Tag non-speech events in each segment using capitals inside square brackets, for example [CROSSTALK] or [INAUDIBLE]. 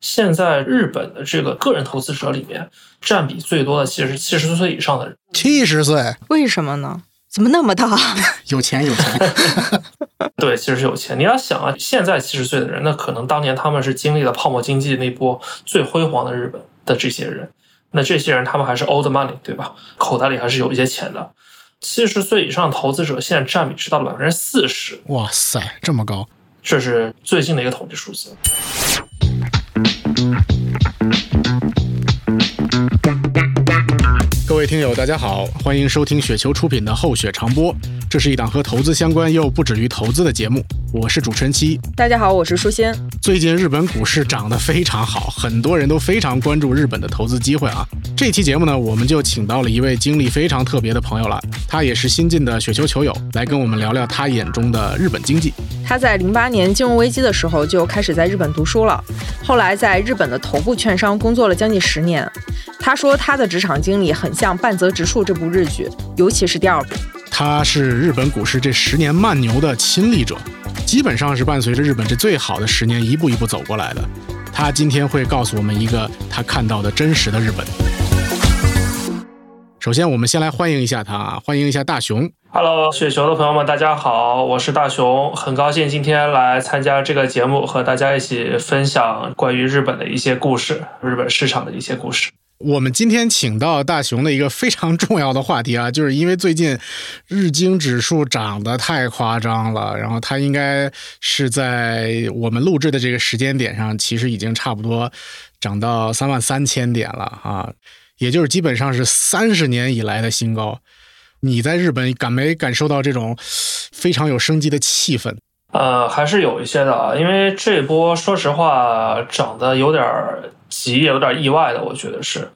现在日本的这个个人投资者里面，占比最多的其实是七十岁以上的人。七十岁，为什么呢？怎么那么大？有 [LAUGHS] 钱有钱。[LAUGHS] 对，其实是有钱。你要想啊，现在七十岁的人，那可能当年他们是经历了泡沫经济那波最辉煌的日本的这些人，那这些人他们还是 old money，对吧？口袋里还是有一些钱的。七十岁以上投资者现在占比是到了百分之四十。哇塞，这么高！这是最近的一个统计数字。位听友，大家好，欢迎收听雪球出品的《厚雪长播》，这是一档和投资相关又不止于投资的节目。我是主持人七，大家好，我是舒心。最近日本股市涨得非常好，很多人都非常关注日本的投资机会啊。这期节目呢，我们就请到了一位经历非常特别的朋友了，他也是新晋的雪球球友，来跟我们聊聊他眼中的日本经济。他在零八年金融危机的时候就开始在日本读书了，后来在日本的头部券商工作了将近十年。他说他的职场经历很像半泽直树这部日剧，尤其是第二部。他是日本股市这十年慢牛的亲历者，基本上是伴随着日本这最好的十年一步一步走过来的。他今天会告诉我们一个他看到的真实的日本。首先，我们先来欢迎一下他啊，欢迎一下大熊。Hello，雪球的朋友们，大家好，我是大熊，很高兴今天来参加这个节目，和大家一起分享关于日本的一些故事，日本市场的一些故事。我们今天请到大熊的一个非常重要的话题啊，[LAUGHS] 就是因为最近日经指数涨得太夸张了，然后它应该是在我们录制的这个时间点上，其实已经差不多涨到三万三千点了啊，也就是基本上是三十年以来的新高。你在日本感没感受到这种非常有生机的气氛？呃，还是有一些的啊，因为这波说实话涨得有点儿急，也有点意外的。我觉得是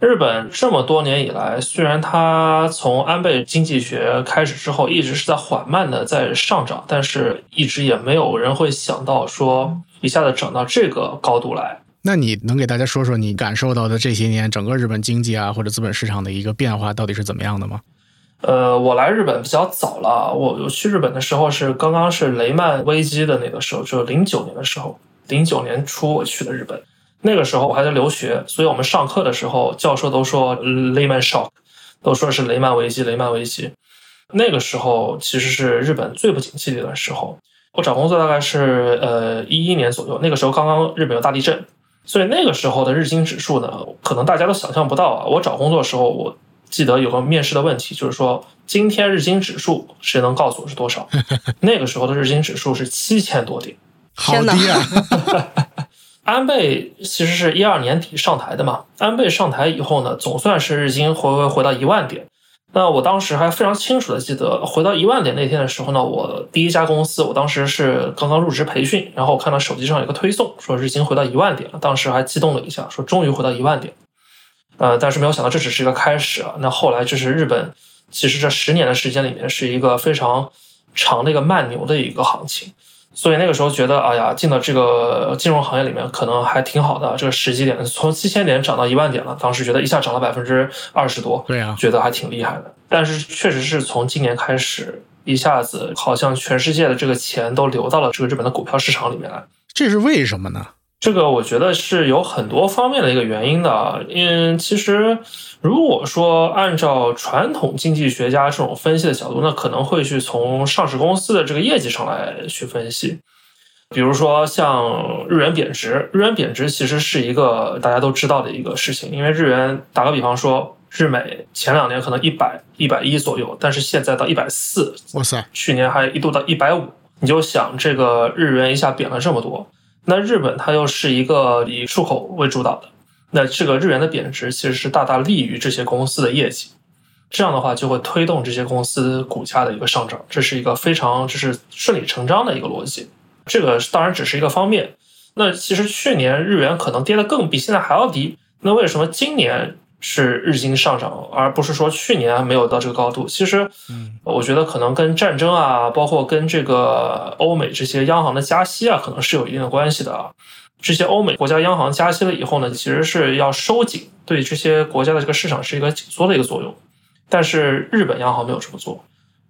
日本这么多年以来，虽然它从安倍经济学开始之后，一直是在缓慢的在上涨，但是一直也没有人会想到说一下子涨到这个高度来。那你能给大家说说你感受到的这些年整个日本经济啊或者资本市场的一个变化到底是怎么样的吗？呃，我来日本比较早了，我我去日本的时候是刚刚是雷曼危机的那个时候，就是零九年的时候，零九年初我去的日本，那个时候我还在留学，所以我们上课的时候教授都说雷曼 shock，都说是雷曼危机，雷曼危机。那个时候其实是日本最不景气的一段时候，我找工作大概是呃一一年左右，那个时候刚刚日本有大地震，所以那个时候的日经指数呢，可能大家都想象不到啊，我找工作的时候我。记得有个面试的问题，就是说今天日经指数谁能告诉我是多少？[LAUGHS] 那个时候的日经指数是七千多点，好低啊！[LAUGHS] 安倍其实是一二年底上台的嘛，安倍上台以后呢，总算是日经回回回到一万点。那我当时还非常清楚的记得，回到一万点那天的时候呢，我第一家公司，我当时是刚刚入职培训，然后我看到手机上有个推送，说日经回到一万点了，当时还激动了一下，说终于回到一万点。呃，但是没有想到这只是一个开始啊！那后来就是日本，其实这十年的时间里面是一个非常长的一个慢牛的一个行情，所以那个时候觉得，哎呀，进到这个金融行业里面可能还挺好的。这个时机点从七千点涨到一万点了，当时觉得一下涨了百分之二十多，对啊，觉得还挺厉害的。但是确实是从今年开始，一下子好像全世界的这个钱都流到了这个日本的股票市场里面来，这是为什么呢？这个我觉得是有很多方面的一个原因的。嗯，其实如果说按照传统经济学家这种分析的角度，那可能会去从上市公司的这个业绩上来去分析。比如说像日元贬值，日元贬值其实是一个大家都知道的一个事情。因为日元打个比方说，日美前两年可能一百一百一左右，但是现在到一百四，哇塞，去年还一度到一百五。你就想这个日元一下贬了这么多。那日本它又是一个以出口为主导的，那这个日元的贬值其实是大大利于这些公司的业绩，这样的话就会推动这些公司股价的一个上涨，这是一个非常就是顺理成章的一个逻辑。这个当然只是一个方面。那其实去年日元可能跌得更比现在还要低，那为什么今年？是日经上涨，而不是说去年没有到这个高度。其实，我觉得可能跟战争啊，包括跟这个欧美这些央行的加息啊，可能是有一定的关系的啊。这些欧美国家央行加息了以后呢，其实是要收紧，对这些国家的这个市场是一个紧缩的一个作用。但是日本央行没有这么做，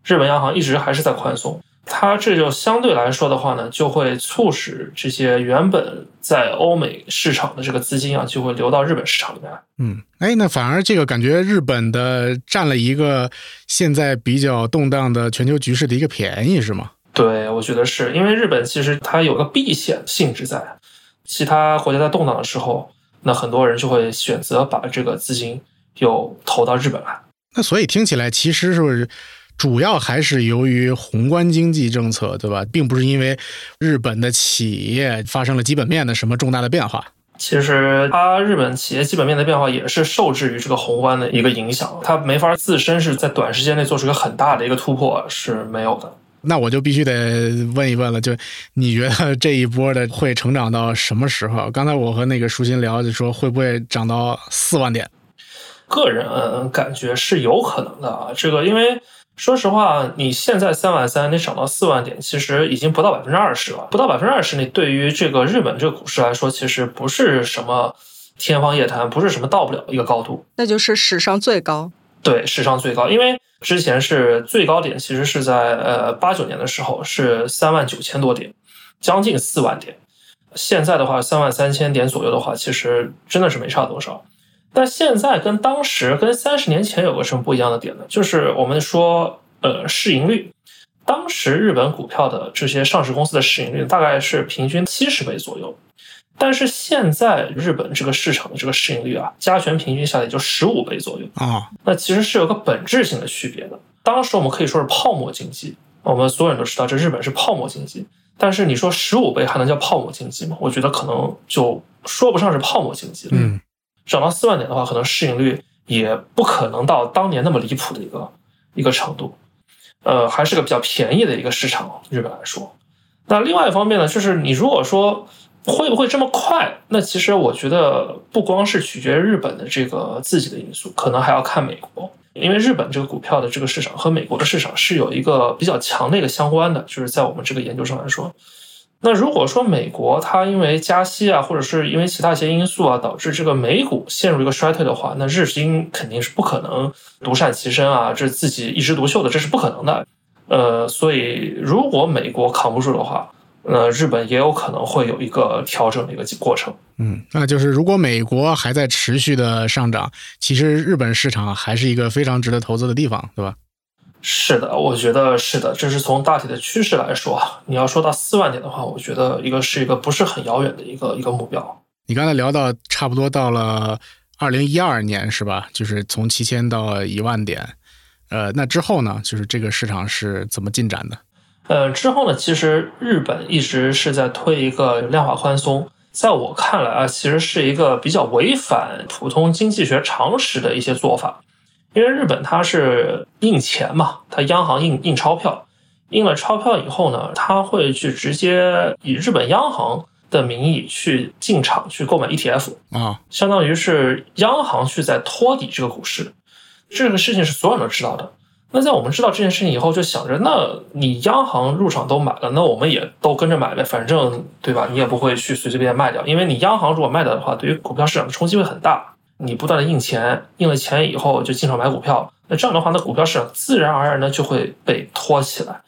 日本央行一直还是在宽松。它这就相对来说的话呢，就会促使这些原本在欧美市场的这个资金啊，就会流到日本市场里面来。嗯，哎，那反而这个感觉日本的占了一个现在比较动荡的全球局势的一个便宜，是吗？对，我觉得是因为日本其实它有个避险性质在，其他国家在动荡的时候，那很多人就会选择把这个资金又投到日本来。那所以听起来其实是主要还是由于宏观经济政策，对吧？并不是因为日本的企业发生了基本面的什么重大的变化。其实它日本企业基本面的变化也是受制于这个宏观的一个影响，它没法自身是在短时间内做出一个很大的一个突破是没有的。那我就必须得问一问了，就你觉得这一波的会成长到什么时候？刚才我和那个舒心聊，就说会不会涨到四万点？个人感觉是有可能的啊。这个因为说实话，你现在三万三，你涨到四万点，其实已经不到百分之二十了。不到百分之二十，你对于这个日本这个股市来说，其实不是什么天方夜谭，不是什么到不了一个高度。那就是史上最高。对，史上最高，因为。之前是最高点，其实是在呃八九年的时候是三万九千多点，将近四万点。现在的话，三万三千点左右的话，其实真的是没差多少。但现在跟当时跟三十年前有个什么不一样的点呢？就是我们说呃市盈率，当时日本股票的这些上市公司的市盈率大概是平均七十倍左右。但是现在日本这个市场的这个市盈率啊，加权平均下来也就十五倍左右啊，那其实是有个本质性的区别的。当时我们可以说是泡沫经济，我们所有人都知道这日本是泡沫经济。但是你说十五倍还能叫泡沫经济吗？我觉得可能就说不上是泡沫经济了。嗯，涨到四万点的话，可能市盈率也不可能到当年那么离谱的一个一个程度。呃，还是个比较便宜的一个市场，日本来说。那另外一方面呢，就是你如果说。会不会这么快？那其实我觉得不光是取决于日本的这个自己的因素，可能还要看美国，因为日本这个股票的这个市场和美国的市场是有一个比较强的一个相关的，就是在我们这个研究上来说。那如果说美国它因为加息啊，或者是因为其他一些因素啊，导致这个美股陷入一个衰退的话，那日经肯定是不可能独善其身啊，这自己一枝独秀的，这是不可能的。呃，所以如果美国扛不住的话，呃，日本也有可能会有一个调整的一个过程。嗯，那就是如果美国还在持续的上涨，其实日本市场还是一个非常值得投资的地方，对吧？是的，我觉得是的。这是从大体的趋势来说，你要说到四万点的话，我觉得一个是一个不是很遥远的一个一个目标。你刚才聊到差不多到了二零一二年是吧？就是从七千到一万点，呃，那之后呢？就是这个市场是怎么进展的？呃，之后呢，其实日本一直是在推一个量化宽松，在我看来啊，其实是一个比较违反普通经济学常识的一些做法。因为日本它是印钱嘛，它央行印印钞票，印了钞票以后呢，它会去直接以日本央行的名义去进场去购买 ETF 啊，相当于是央行去在托底这个股市，这个事情是所有人都知道的。那在我们知道这件事情以后，就想着，那你央行入场都买了，那我们也都跟着买呗，反正对吧？你也不会去随随便便卖掉，因为你央行如果卖掉的话，对于股票市场的冲击会很大。你不断的印钱，印了钱以后就进场买股票，那这样的话，那股票市场自然而然的就会被托起来。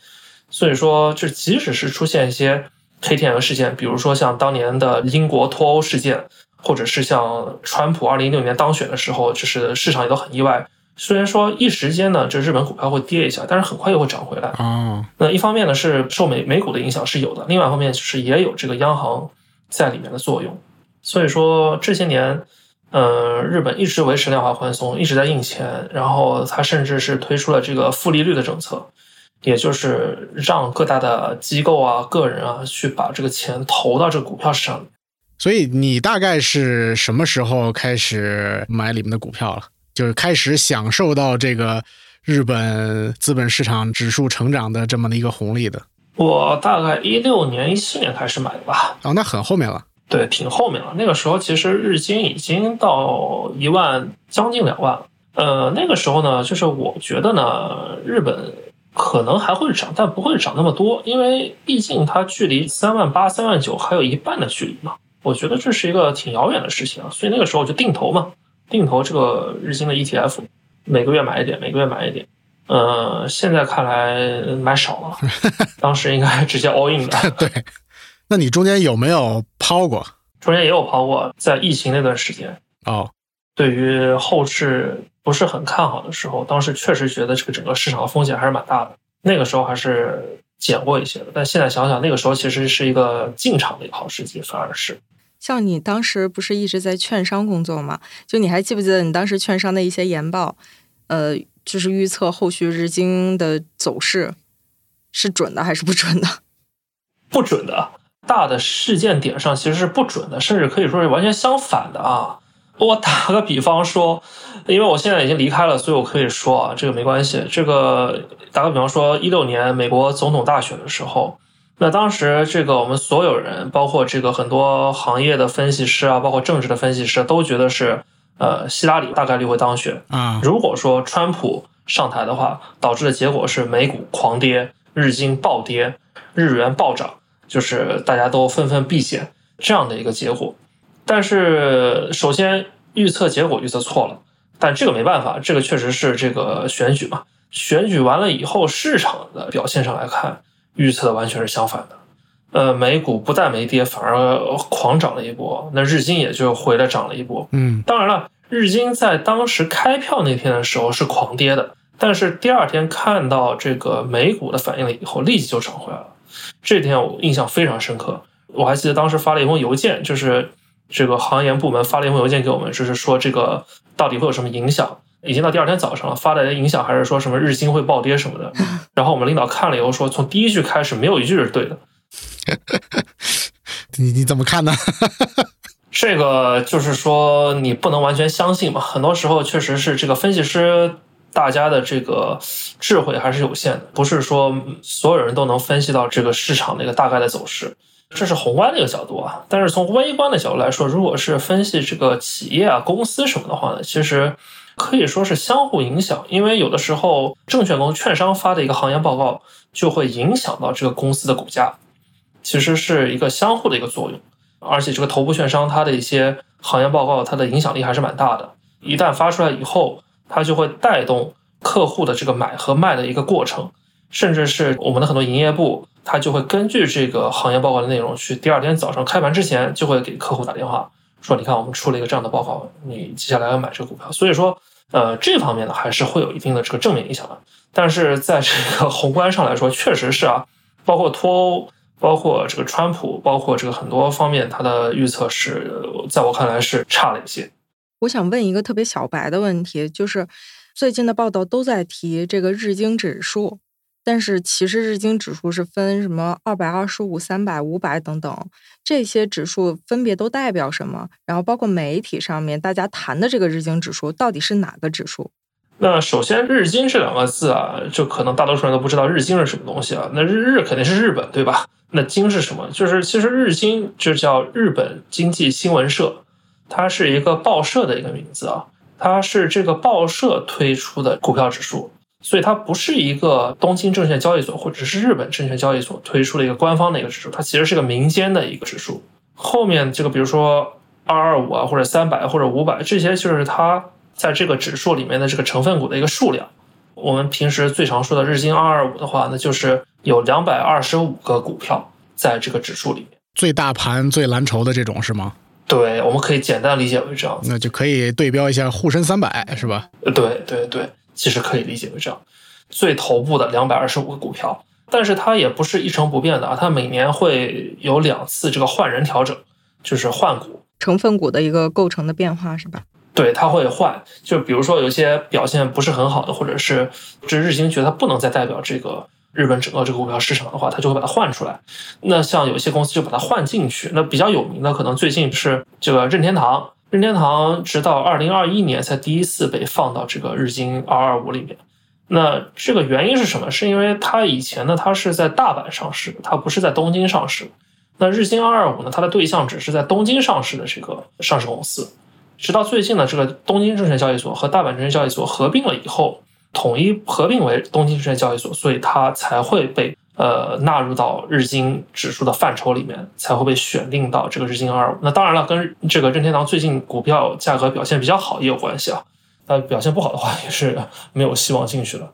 所以说，就即使是出现一些黑天鹅事件，比如说像当年的英国脱欧事件，或者是像川普二零一六年当选的时候，就是市场也都很意外。虽然说一时间呢，这日本股票会跌一下，但是很快又会涨回来。哦，那一方面呢是受美美股的影响是有的，另外一方面就是也有这个央行在里面的作用。所以说这些年，呃，日本一直维持量化宽松，一直在印钱，然后它甚至是推出了这个负利率的政策，也就是让各大的机构啊、个人啊去把这个钱投到这个股票市场里。所以你大概是什么时候开始买里面的股票了？就是开始享受到这个日本资本市场指数成长的这么的一个红利的。我大概一六年、一七年开始买的吧。哦，那很后面了。对，挺后面了。那个时候其实日经已经到一万，将近两万了。呃，那个时候呢，就是我觉得呢，日本可能还会涨，但不会涨那么多，因为毕竟它距离三万八、三万九还有一半的距离嘛。我觉得这是一个挺遥远的事情啊，所以那个时候就定投嘛。定投这个日经的 ETF，每个月买一点，每个月买一点。呃，现在看来买少了，[LAUGHS] 当时应该直接 all in 的。对，那你中间有没有抛过？中间也有抛过，在疫情那段时间，哦，对于后市不是很看好的时候，当时确实觉得这个整个市场的风险还是蛮大的。那个时候还是减过一些的，但现在想想，那个时候其实是一个进场的一个好时机，反而是。像你当时不是一直在券商工作吗？就你还记不记得你当时券商的一些研报？呃，就是预测后续日经的走势是准的还是不准的？[LAUGHS] 不准的，大的事件点上其实是不准的，甚至可以说是完全相反的啊。我打个比方说，因为我现在已经离开了，所以我可以说啊，这个没关系。这个打个比方说，一六年美国总统大选的时候，那当时这个我们所有人，包括这个很多行业的分析师啊，包括政治的分析师，都觉得是呃希拉里大概率会当选嗯。如果说川普上台的话，导致的结果是美股狂跌，日经暴跌，日元暴涨，就是大家都纷纷避险这样的一个结果。但是，首先预测结果预测错了，但这个没办法，这个确实是这个选举嘛。选举完了以后，市场的表现上来看，预测的完全是相反的。呃，美股不但没跌，反而狂涨了一波，那日经也就回来涨了一波。嗯，当然了，日经在当时开票那天的时候是狂跌的，但是第二天看到这个美股的反应了以后，立即就涨回来了。这点我印象非常深刻，我还记得当时发了一封邮件，就是。这个行研部门发了一封邮件给我们，就是说这个到底会有什么影响？已经到第二天早上了，发来的影响还是说什么日经会暴跌什么的。[LAUGHS] 然后我们领导看了以后说，从第一句开始没有一句是对的。[LAUGHS] 你你怎么看呢？[LAUGHS] 这个就是说你不能完全相信嘛，很多时候确实是这个分析师大家的这个智慧还是有限的，不是说所有人都能分析到这个市场的一个大概的走势。这是宏观的一个角度啊，但是从微观的角度来说，如果是分析这个企业啊、公司什么的话呢，其实可以说是相互影响。因为有的时候证券公司、券商发的一个行业报告，就会影响到这个公司的股价，其实是一个相互的一个作用。而且这个头部券商它的一些行业报告，它的影响力还是蛮大的。一旦发出来以后，它就会带动客户的这个买和卖的一个过程，甚至是我们的很多营业部。他就会根据这个行业报告的内容，去第二天早上开盘之前就会给客户打电话，说：“你看，我们出了一个这样的报告，你接下来要买这个股票。”所以说，呃，这方面呢还是会有一定的这个正面影响的。但是在这个宏观上来说，确实是啊，包括脱欧，包括这个川普，包括这个很多方面，他的预测是在我看来是差了一些。我想问一个特别小白的问题，就是最近的报道都在提这个日经指数。但是其实日经指数是分什么二百二十五、三百、五百等等，这些指数分别都代表什么？然后包括媒体上面大家谈的这个日经指数到底是哪个指数？那首先“日经”这两个字啊，就可能大多数人都不知道日经是什么东西啊。那日日肯定是日本对吧？那经是什么？就是其实日经就叫日本经济新闻社，它是一个报社的一个名字啊，它是这个报社推出的股票指数。所以它不是一个东京证券交易所或者是日本证券交易所推出的一个官方的一个指数，它其实是个民间的一个指数。后面这个比如说二二五啊，或者三百或者五百，这些就是它在这个指数里面的这个成分股的一个数量。我们平时最常说的日经二二五的话，那就是有两百二十五个股票在这个指数里面，最大盘、最蓝筹的这种是吗？对，我们可以简单理解为这样。那就可以对标一下沪深三百，是吧？对对对。其实可以理解为这样，最头部的两百二十五个股票，但是它也不是一成不变的啊，它每年会有两次这个换人调整，就是换股成分股的一个构成的变化是吧？对，它会换，就比如说有些表现不是很好的，或者是这日经觉得它不能再代表这个日本整个这个股票市场的话，它就会把它换出来。那像有些公司就把它换进去，那比较有名的可能最近是这个任天堂。任天堂直到二零二一年才第一次被放到这个日经二二五里面，那这个原因是什么？是因为它以前呢，它是在大阪上市，它不是在东京上市。那日经二二五呢，它的对象只是在东京上市的这个上市公司。直到最近呢，这个东京证券交易所和大阪证券交易所合并了以后，统一合并为东京证券交易所，所以它才会被。呃，纳入到日经指数的范畴里面，才会被选定到这个日经二五。那当然了，跟这个任天堂最近股票价格表现比较好也有关系啊。那表现不好的话，也是没有希望进去了。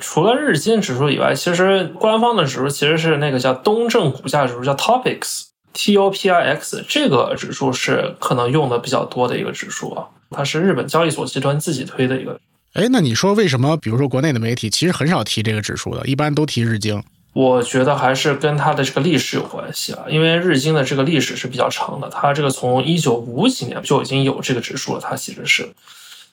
除了日经指数以外，其实官方的指数其实是那个叫东证股价指数，叫 Topix，T O P I X，这个指数是可能用的比较多的一个指数啊，它是日本交易所集团自己推的一个。哎，那你说为什么，比如说国内的媒体其实很少提这个指数的，一般都提日经？我觉得还是跟它的这个历史有关系啊，因为日经的这个历史是比较长的，它这个从一九五几年就已经有这个指数了，它其实是。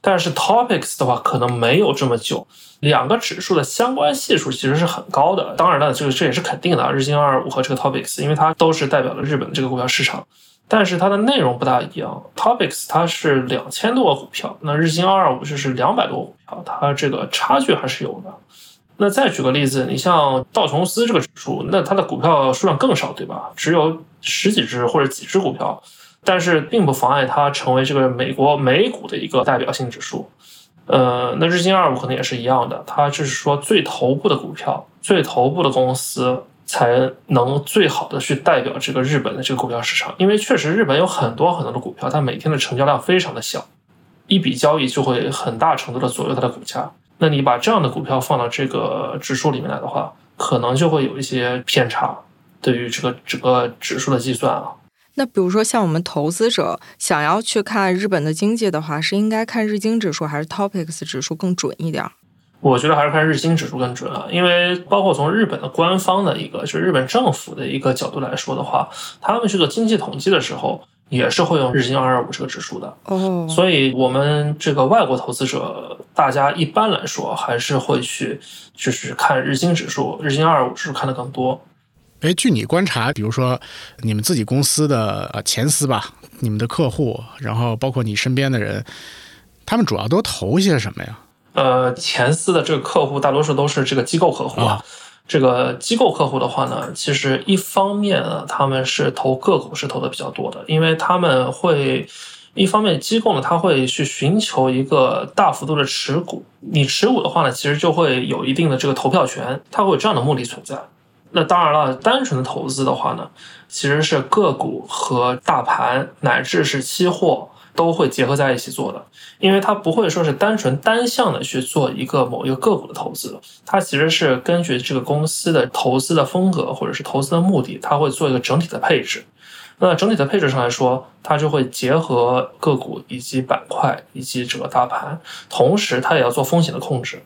但是 Topics 的话可能没有这么久，两个指数的相关系数其实是很高的。当然了，这个这也是肯定的啊，日经二二五和这个 Topics，因为它都是代表了日本的这个股票市场，但是它的内容不大一样。Topics 它是两千多个股票，那日经二二五就是两百多个股票，它这个差距还是有的。那再举个例子，你像道琼斯这个指数，那它的股票数量更少，对吧？只有十几只或者几只股票。但是并不妨碍它成为这个美国美股的一个代表性指数，呃，那日经二五可能也是一样的，它就是说最头部的股票、最头部的公司才能最好的去代表这个日本的这个股票市场，因为确实日本有很多很多的股票，它每天的成交量非常的小，一笔交易就会很大程度的左右它的股价。那你把这样的股票放到这个指数里面来的话，可能就会有一些偏差，对于这个整个指数的计算啊。那比如说，像我们投资者想要去看日本的经济的话，是应该看日经指数还是 Topics 指数更准一点？我觉得还是看日经指数更准啊，因为包括从日本的官方的一个，就是日本政府的一个角度来说的话，他们去做经济统计的时候，也是会用日经二二五这个指数的。哦，所以我们这个外国投资者，大家一般来说还是会去，就是看日经指数，日经二二五指数看的更多。哎，据你观察，比如说你们自己公司的呃前司吧，你们的客户，然后包括你身边的人，他们主要都投些什么呀？呃，前四的这个客户大多数都是这个机构客户啊。这个机构客户的话呢，其实一方面啊，他们是投个股是投的比较多的，因为他们会一方面机构呢，他会去寻求一个大幅度的持股。你持股的话呢，其实就会有一定的这个投票权，它会有这样的目的存在。那当然了，单纯的投资的话呢，其实是个股和大盘乃至是期货都会结合在一起做的，因为它不会说是单纯单向的去做一个某一个个股的投资，它其实是根据这个公司的投资的风格或者是投资的目的，它会做一个整体的配置。那整体的配置上来说，它就会结合个股以及板块以及整个大盘，同时它也要做风险的控制。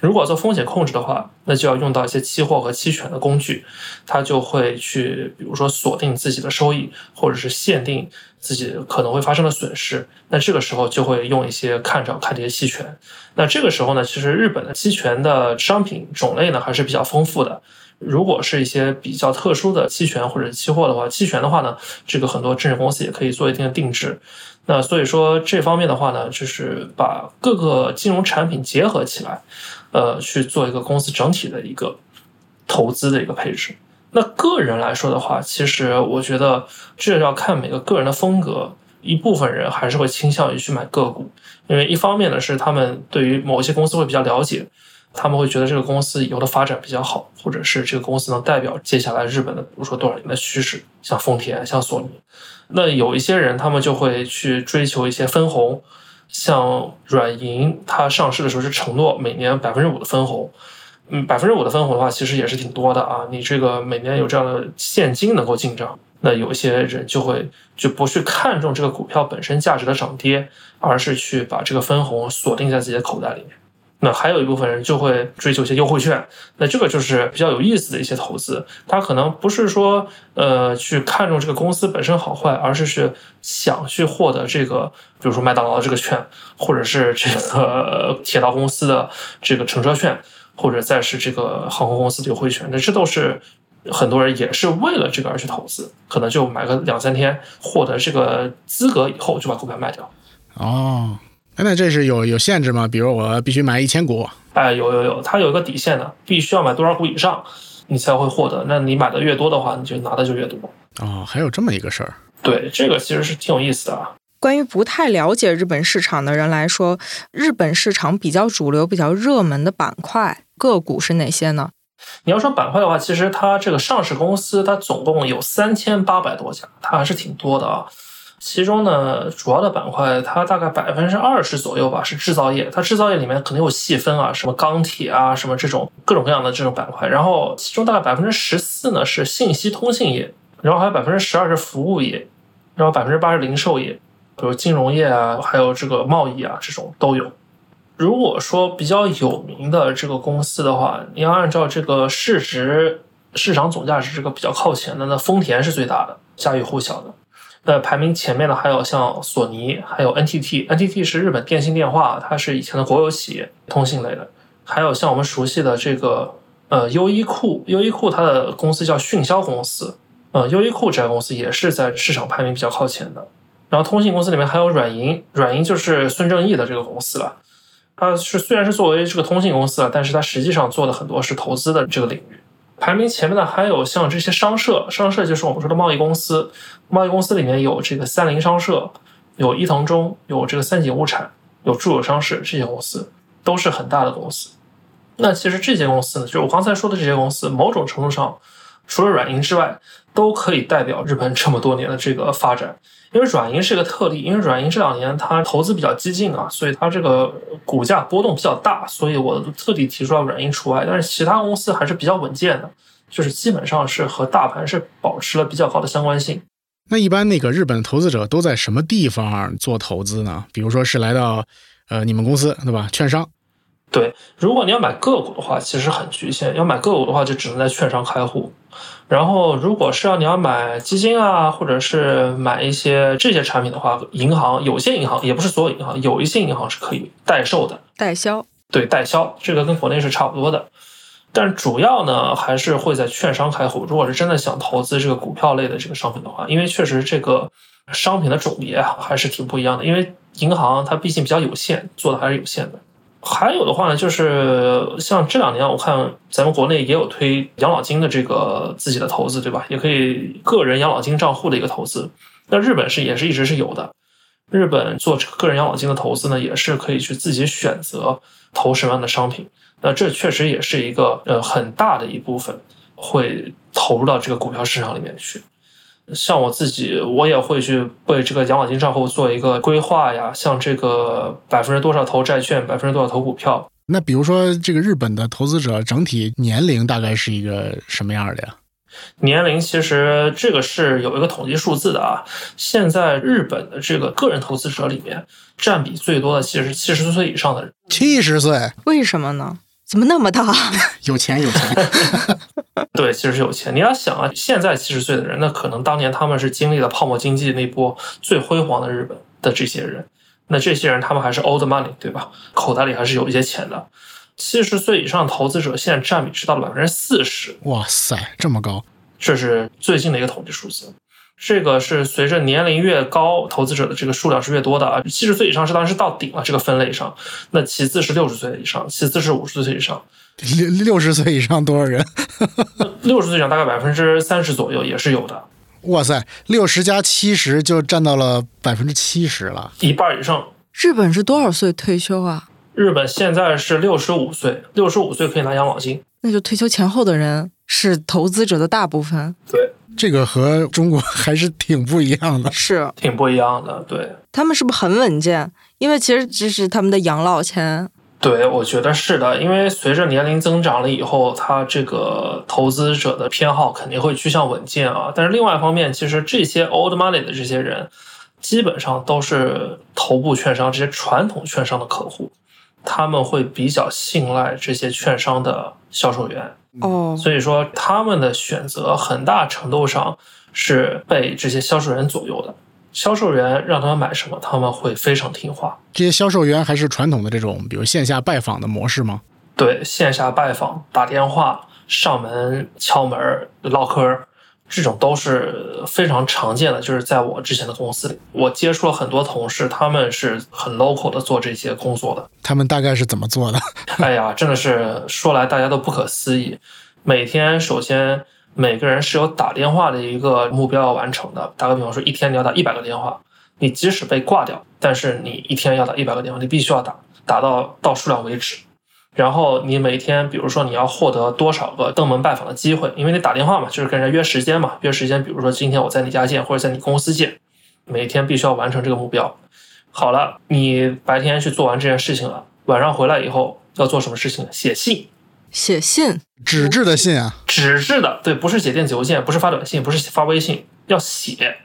如果做风险控制的话，那就要用到一些期货和期权的工具，它就会去，比如说锁定自己的收益，或者是限定自己可能会发生的损失。那这个时候就会用一些看涨看跌期权。那这个时候呢，其实日本的期权的商品种类呢还是比较丰富的。如果是一些比较特殊的期权或者期货的话，期权的话呢，这个很多证券公司也可以做一定的定制。那所以说这方面的话呢，就是把各个金融产品结合起来。呃，去做一个公司整体的一个投资的一个配置。那个人来说的话，其实我觉得这要看每个个人的风格。一部分人还是会倾向于去买个股，因为一方面呢是他们对于某些公司会比较了解，他们会觉得这个公司以后的发展比较好，或者是这个公司能代表接下来日本的比如说多少年的趋势，像丰田、像索尼。那有一些人他们就会去追求一些分红。像软银，它上市的时候是承诺每年百分之五的分红，嗯，百分之五的分红的话，其实也是挺多的啊。你这个每年有这样的现金能够进账，那有一些人就会就不去看重这个股票本身价值的涨跌，而是去把这个分红锁定在自己的口袋里面。那还有一部分人就会追求一些优惠券，那这个就是比较有意思的一些投资。他可能不是说呃去看重这个公司本身好坏，而是是想去获得这个，比如说麦当劳的这个券，或者是这个 [LAUGHS] 铁道公司的这个乘车券，或者再是这个航空公司的优惠券。那这都是很多人也是为了这个而去投资，可能就买个两三天，获得这个资格以后就把股票卖掉。哦。那这是有有限制吗？比如我必须买一千股？哎，有有有，它有一个底线的，必须要买多少股以上，你才会获得。那你买的越多的话，你就拿的就越多。哦，还有这么一个事儿。对，这个其实是挺有意思的啊。关于不太了解日本市场的人来说，日本市场比较主流、比较热门的板块个股是哪些呢？你要说板块的话，其实它这个上市公司它总共有三千八百多家，它还是挺多的啊。其中呢，主要的板块它大概百分之二十左右吧是制造业，它制造业里面可能有细分啊，什么钢铁啊，什么这种各种各样的这种板块。然后其中大概百分之十四呢是信息通信业，然后还有百分之十二是服务业，然后百分之八是零售业，比如金融业啊，还有这个贸易啊这种都有。如果说比较有名的这个公司的话，你要按照这个市值、市场总价值这个比较靠前的，那丰田是最大的，家喻户晓的。那排名前面的还有像索尼，还有 NTT，NTT 是日本电信电话，它是以前的国有企业，通信类的。还有像我们熟悉的这个呃优衣库，优衣库它的公司叫迅销公司，呃优衣库这家公司也是在市场排名比较靠前的。然后通信公司里面还有软银，软银就是孙正义的这个公司了。它是虽然是作为这个通信公司啊，但是它实际上做的很多是投资的这个领域。排名前面的还有像这些商社，商社就是我们说的贸易公司。贸易公司里面有这个三菱商社，有伊藤忠，有这个三井物产，有住友商事这些公司都是很大的公司。那其实这些公司呢，就是我刚才说的这些公司，某种程度上除了软银之外，都可以代表日本这么多年的这个发展。因为软银是个特例，因为软银这两年它投资比较激进啊，所以它这个股价波动比较大，所以我特地提出来软银除外。但是其他公司还是比较稳健的，就是基本上是和大盘是保持了比较高的相关性。那一般那个日本投资者都在什么地方做投资呢？比如说是来到呃你们公司对吧？券商。对，如果你要买个股的话，其实很局限。要买个股的话，就只能在券商开户。然后，如果是要你要买基金啊，或者是买一些这些产品的话，银行有些银行也不是所有银行，有一些银行是可以代售的，代销。对，代销这个跟国内是差不多的。但主要呢，还是会在券商开户。如果是真的想投资这个股票类的这个商品的话，因为确实这个商品的种类啊，还是挺不一样的。因为银行它毕竟比较有限，做的还是有限的。还有的话呢，就是像这两年我看咱们国内也有推养老金的这个自己的投资，对吧？也可以个人养老金账户的一个投资。那日本是也是一直是有的。日本做个人养老金的投资呢，也是可以去自己选择投什么样的商品。那这确实也是一个呃很大的一部分会投入到这个股票市场里面去。像我自己，我也会去为这个养老金账户做一个规划呀。像这个百分之多少投债券，百分之多少投股票。那比如说，这个日本的投资者整体年龄大概是一个什么样的呀？年龄其实这个是有一个统计数字的啊。现在日本的这个个人投资者里面，占比最多的其实是七十岁以上的人。七十岁？为什么呢？怎么那么大？有 [LAUGHS] 钱有钱。[LAUGHS] 对，其实是有钱。你要想啊，现在七十岁的人，那可能当年他们是经历了泡沫经济那波最辉煌的日本的这些人，那这些人他们还是 old money，对吧？口袋里还是有一些钱的。七十岁以上投资者现在占比是到了百分之四十。哇塞，这么高！这是最近的一个统计数字。这个是随着年龄越高，投资者的这个数量是越多的啊。七十岁以上是当然是到顶了这个分类上，那其次是六十岁以上，其次是五十岁以上。六六十岁以上多少人？[LAUGHS] 六十岁以上大概百分之三十左右也是有的。哇塞，六十加七十就占到了百分之七十了，一半以上。日本是多少岁退休啊？日本现在是六十五岁，六十五岁可以拿养老金。那就退休前后的人是投资者的大部分。对。这个和中国还是挺不一样的，[LAUGHS] 是挺不一样的。对，他们是不是很稳健？因为其实这是他们的养老钱。对，我觉得是的。因为随着年龄增长了以后，他这个投资者的偏好肯定会趋向稳健啊。但是另外一方面，其实这些 old money 的这些人，基本上都是头部券商这些传统券商的客户，他们会比较信赖这些券商的销售员。哦，所以说他们的选择很大程度上是被这些销售员左右的。销售员让他们买什么，他们会非常听话。这些销售员还是传统的这种，比如线下拜访的模式吗？对，线下拜访、打电话、上门敲门、唠嗑。这种都是非常常见的，就是在我之前的公司里，我接触了很多同事，他们是很 local 的做这些工作的。他们大概是怎么做的？[LAUGHS] 哎呀，真的是说来大家都不可思议。每天首先每个人是有打电话的一个目标要完成的。打个比方说，一天你要打一百个电话，你即使被挂掉，但是你一天要打一百个电话，你必须要打，打到到数量为止。然后你每天，比如说你要获得多少个登门拜访的机会，因为你打电话嘛，就是跟人家约时间嘛，约时间，比如说今天我在你家见，或者在你公司见，每天必须要完成这个目标。好了，你白天去做完这件事情了，晚上回来以后要做什么事情？写信，写信，纸质的信啊，纸质的，对，不是写电子邮件，不是发短信，不是发微信，要写。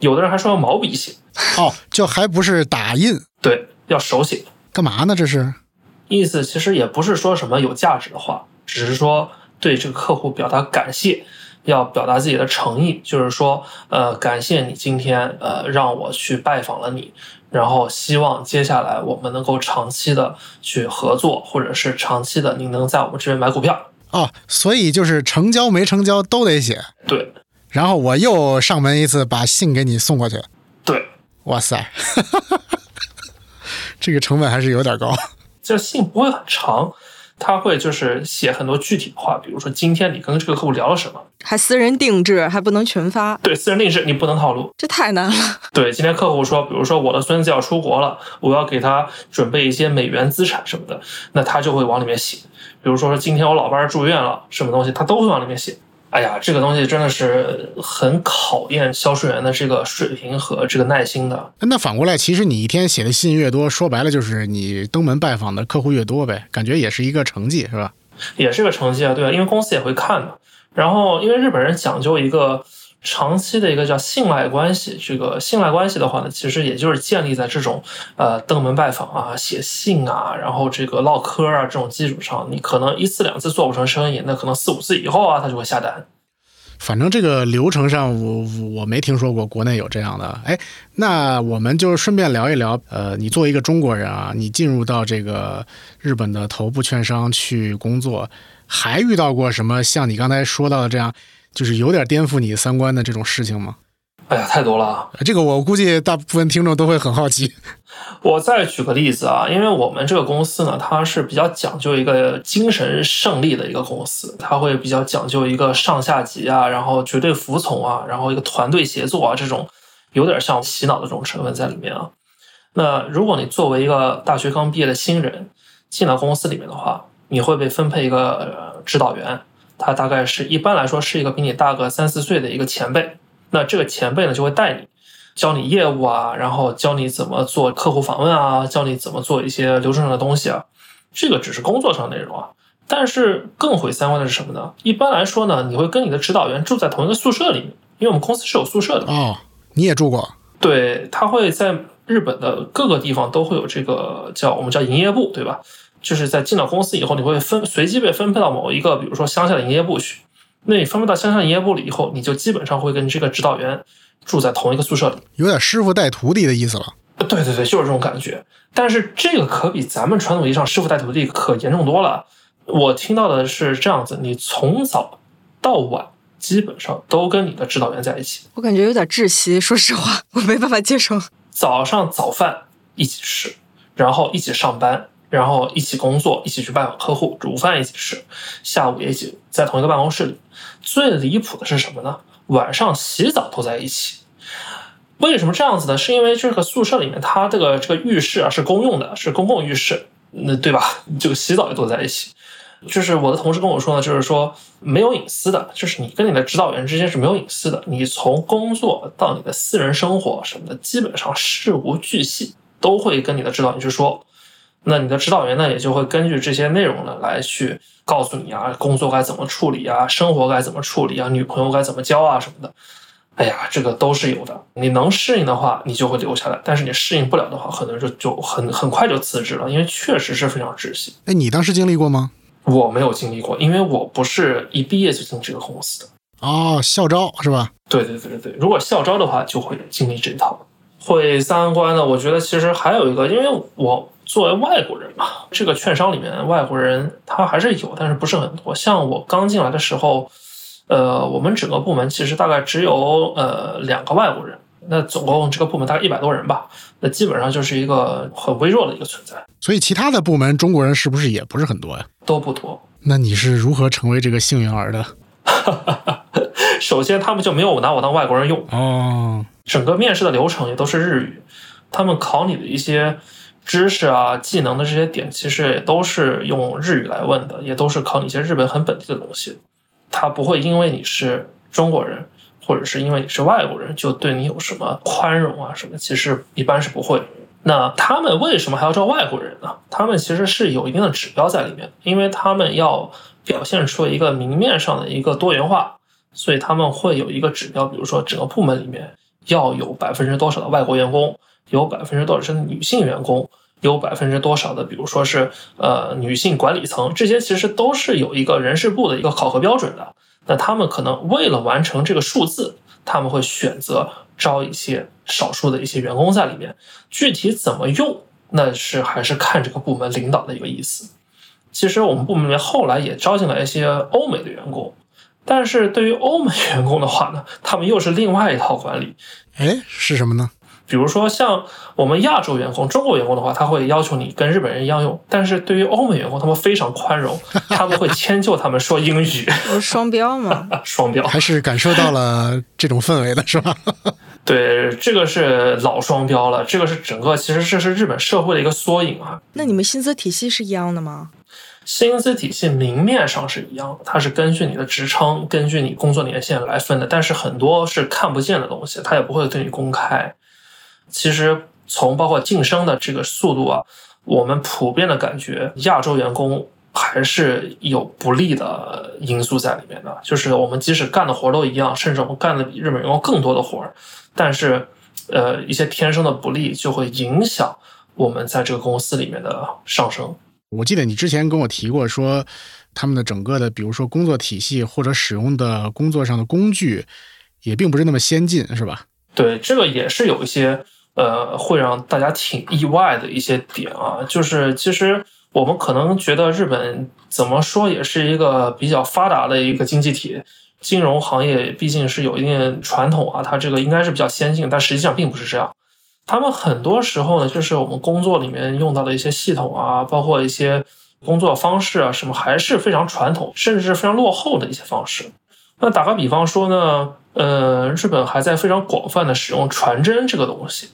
有的人还说要毛笔写，哦，就还不是打印，对，要手写。干嘛呢？这是意思其实也不是说什么有价值的话，只是说对这个客户表达感谢，要表达自己的诚意，就是说，呃，感谢你今天呃让我去拜访了你，然后希望接下来我们能够长期的去合作，或者是长期的你能在我们这边买股票。哦，所以就是成交没成交都得写，对然后我又上门一次把信给你送过去，对，哇塞，[LAUGHS] 这个成本还是有点高。这信不会很长，他会就是写很多具体的话，比如说今天你跟这个客户聊了什么，还私人定制，还不能群发，对，私人定制你不能套路。这太难了。对，今天客户说，比如说我的孙子要出国了，我要给他准备一些美元资产什么的，那他就会往里面写。比如说今天我老伴儿住院了，什么东西他都会往里面写。哎呀，这个东西真的是很考验销售员的这个水平和这个耐心的。那反过来，其实你一天写的信越多，说白了就是你登门拜访的客户越多呗，感觉也是一个成绩，是吧？也是个成绩啊，对啊，因为公司也会看的。然后，因为日本人讲究一个长期的一个叫信赖关系，这个信赖关系的话呢，其实也就是建立在这种呃登门拜访啊、写信啊，然后这个唠嗑啊这种基础上。你可能一次两次做不成生意，那可能四五次以后啊，他就会下单。反正这个流程上我，我没听说过国内有这样的。哎，那我们就顺便聊一聊，呃，你作为一个中国人啊，你进入到这个日本的头部券商去工作，还遇到过什么像你刚才说到的这样，就是有点颠覆你三观的这种事情吗？哎呀，太多了啊！这个我估计大部分听众都会很好奇。[LAUGHS] 我再举个例子啊，因为我们这个公司呢，它是比较讲究一个精神胜利的一个公司，它会比较讲究一个上下级啊，然后绝对服从啊，然后一个团队协作啊，这种有点像洗脑的这种成分在里面啊。那如果你作为一个大学刚毕业的新人进到公司里面的话，你会被分配一个呃指导员，他大概是一般来说是一个比你大个三四岁的一个前辈。那这个前辈呢，就会带你，教你业务啊，然后教你怎么做客户访问啊，教你怎么做一些流程上的东西啊。这个只是工作上内容啊，但是更毁三观的是什么呢？一般来说呢，你会跟你的指导员住在同一个宿舍里面，因为我们公司是有宿舍的。哦，你也住过？对，他会在日本的各个地方都会有这个叫我们叫营业部，对吧？就是在进到公司以后，你会分随机被分配到某一个，比如说乡下的营业部去。那你分配到乡下营业部里以后，你就基本上会跟这个指导员住在同一个宿舍里。有点师傅带徒弟的意思了。对对对，就是这种感觉。但是这个可比咱们传统意义上师傅带徒弟可严重多了。我听到的是这样子：你从早到晚基本上都跟你的指导员在一起，我感觉有点窒息，说实话，我没办法接受。早上早饭一起吃，然后一起上班，然后一起工作，一起去拜访客户，午饭一起吃，下午也一起在同一个办公室里。最离谱的是什么呢？晚上洗澡都在一起。为什么这样子呢？是因为这个宿舍里面，它这个这个浴室啊是公用的，是公共浴室，那对吧？这个洗澡也都在一起。就是我的同事跟我说呢，就是说没有隐私的，就是你跟你的指导员之间是没有隐私的。你从工作到你的私人生活什么的，基本上事无巨细都会跟你的指导员去说。那你的指导员呢，也就会根据这些内容呢来去告诉你啊，工作该怎么处理啊，生活该怎么处理啊，女朋友该怎么交啊什么的。哎呀，这个都是有的。你能适应的话，你就会留下来；但是你适应不了的话，可能就就很很快就辞职了，因为确实是非常窒息。哎，你当时经历过吗？我没有经历过，因为我不是一毕业就进这个公司的。哦，校招是吧？对对对对对，如果校招的话，就会经历这一套。会三观的，我觉得其实还有一个，因为我作为外国人嘛，这个券商里面外国人他还是有，但是不是很多。像我刚进来的时候，呃，我们整个部门其实大概只有呃两个外国人，那总共这个部门大概一百多人吧，那基本上就是一个很微弱的一个存在，所以其他的部门中国人是不是也不是很多呀？都不多。那你是如何成为这个幸运儿的？[LAUGHS] 首先，他们就没有拿我当外国人用。哦，整个面试的流程也都是日语，他们考你的一些知识啊、技能的这些点，其实也都是用日语来问的，也都是考你一些日本很本地的东西。他不会因为你是中国人或者是因为你是外国人就对你有什么宽容啊什么，其实一般是不会。那他们为什么还要招外国人呢？他们其实是有一定的指标在里面，因为他们要表现出一个明面上的一个多元化，所以他们会有一个指标，比如说整个部门里面要有百分之多少的外国员工，有百分之多少是女性员工，有百分之多少的，比如说是呃女性管理层，这些其实都是有一个人事部的一个考核标准的。那他们可能为了完成这个数字，他们会选择招一些少数的一些员工在里面。具体怎么用，那是还是看这个部门领导的一个意思。其实我们部门里面后来也招进来一些欧美的员工，但是对于欧美员工的话呢，[LAUGHS] 他们又是另外一套管理。哎，是什么呢？比如说像我们亚洲员工、中国员工的话，他会要求你跟日本人一样用；但是对于欧美员工，他们非常宽容，[LAUGHS] 他们会迁就他们说英语。双标嘛？[LAUGHS] 双标还是感受到了这种氛围的是吧？对，这个是老双标了。这个是整个，其实这是日本社会的一个缩影啊。那你们薪资体系是一样的吗？薪资体系明面上是一样的，它是根据你的职称、根据你工作年限来分的，但是很多是看不见的东西，它也不会对你公开。其实从包括晋升的这个速度啊，我们普遍的感觉，亚洲员工还是有不利的因素在里面的。就是我们即使干的活都一样，甚至我们干的比日本员工更多的活儿，但是，呃，一些天生的不利就会影响我们在这个公司里面的上升。我记得你之前跟我提过，说他们的整个的，比如说工作体系或者使用的工作上的工具，也并不是那么先进，是吧？对，这个也是有一些。呃，会让大家挺意外的一些点啊，就是其实我们可能觉得日本怎么说也是一个比较发达的一个经济体，金融行业毕竟是有一定传统啊，它这个应该是比较先进，但实际上并不是这样。他们很多时候呢，就是我们工作里面用到的一些系统啊，包括一些工作方式啊，什么还是非常传统，甚至是非常落后的一些方式。那打个比方说呢，呃，日本还在非常广泛的使用传真这个东西。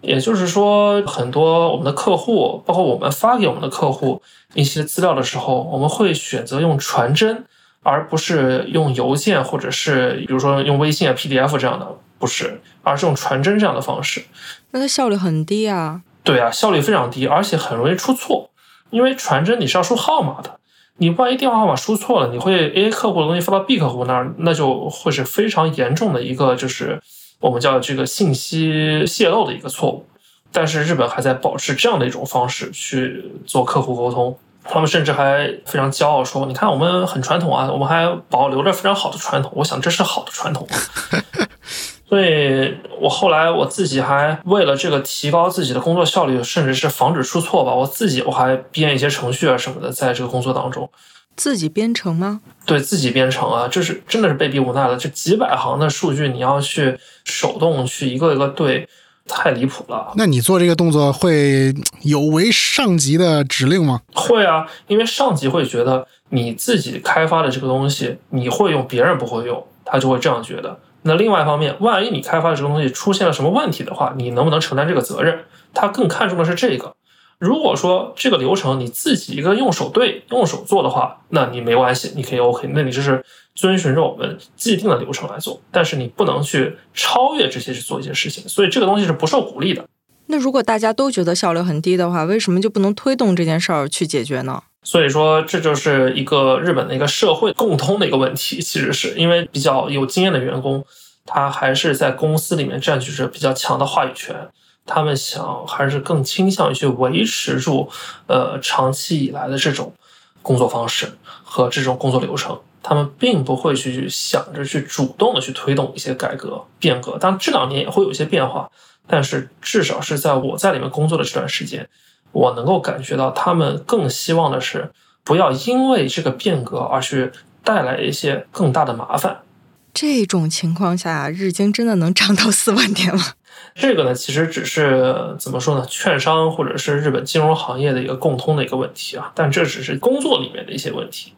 也就是说，很多我们的客户，包括我们发给我们的客户一些资料的时候，我们会选择用传真，而不是用邮件，或者是比如说用微信啊、PDF 这样的，不是，而是用传真这样的方式。那它效率很低啊。对啊，效率非常低，而且很容易出错，因为传真你是要输号码的，你万一电话号码输错了，你会 A 客户的东西发到 B 客户那儿，那就会是非常严重的一个就是。我们叫这个信息泄露的一个错误，但是日本还在保持这样的一种方式去做客户沟通，他们甚至还非常骄傲说：“你看，我们很传统啊，我们还保留着非常好的传统。”我想这是好的传统。[LAUGHS] 所以我后来我自己还为了这个提高自己的工作效率，甚至是防止出错吧，我自己我还编一些程序啊什么的，在这个工作当中。自己编程吗？对自己编程啊，这是真的是被逼无奈了。这几百行的数据，你要去手动去一个一个对，太离谱了。那你做这个动作会有违上级的指令吗？会啊，因为上级会觉得你自己开发的这个东西你会用，别人不会用，他就会这样觉得。那另外一方面，万一你开发的这个东西出现了什么问题的话，你能不能承担这个责任？他更看重的是这个。如果说这个流程你自己一个用手对用手做的话，那你没关系，你可以 OK，那你就是遵循着我们既定的流程来做，但是你不能去超越这些去做一些事情，所以这个东西是不受鼓励的。那如果大家都觉得效率很低的话，为什么就不能推动这件事儿去解决呢？所以说，这就是一个日本的一个社会共通的一个问题，其实是因为比较有经验的员工，他还是在公司里面占据着比较强的话语权。他们想还是更倾向于去维持住，呃，长期以来的这种工作方式和这种工作流程。他们并不会去想着去主动的去推动一些改革变革。当然，这两年也会有一些变化，但是至少是在我在里面工作的这段时间，我能够感觉到他们更希望的是不要因为这个变革而去带来一些更大的麻烦。这种情况下，日经真的能涨到四万点吗？这个呢，其实只是怎么说呢？券商或者是日本金融行业的一个共通的一个问题啊。但这只是工作里面的一些问题。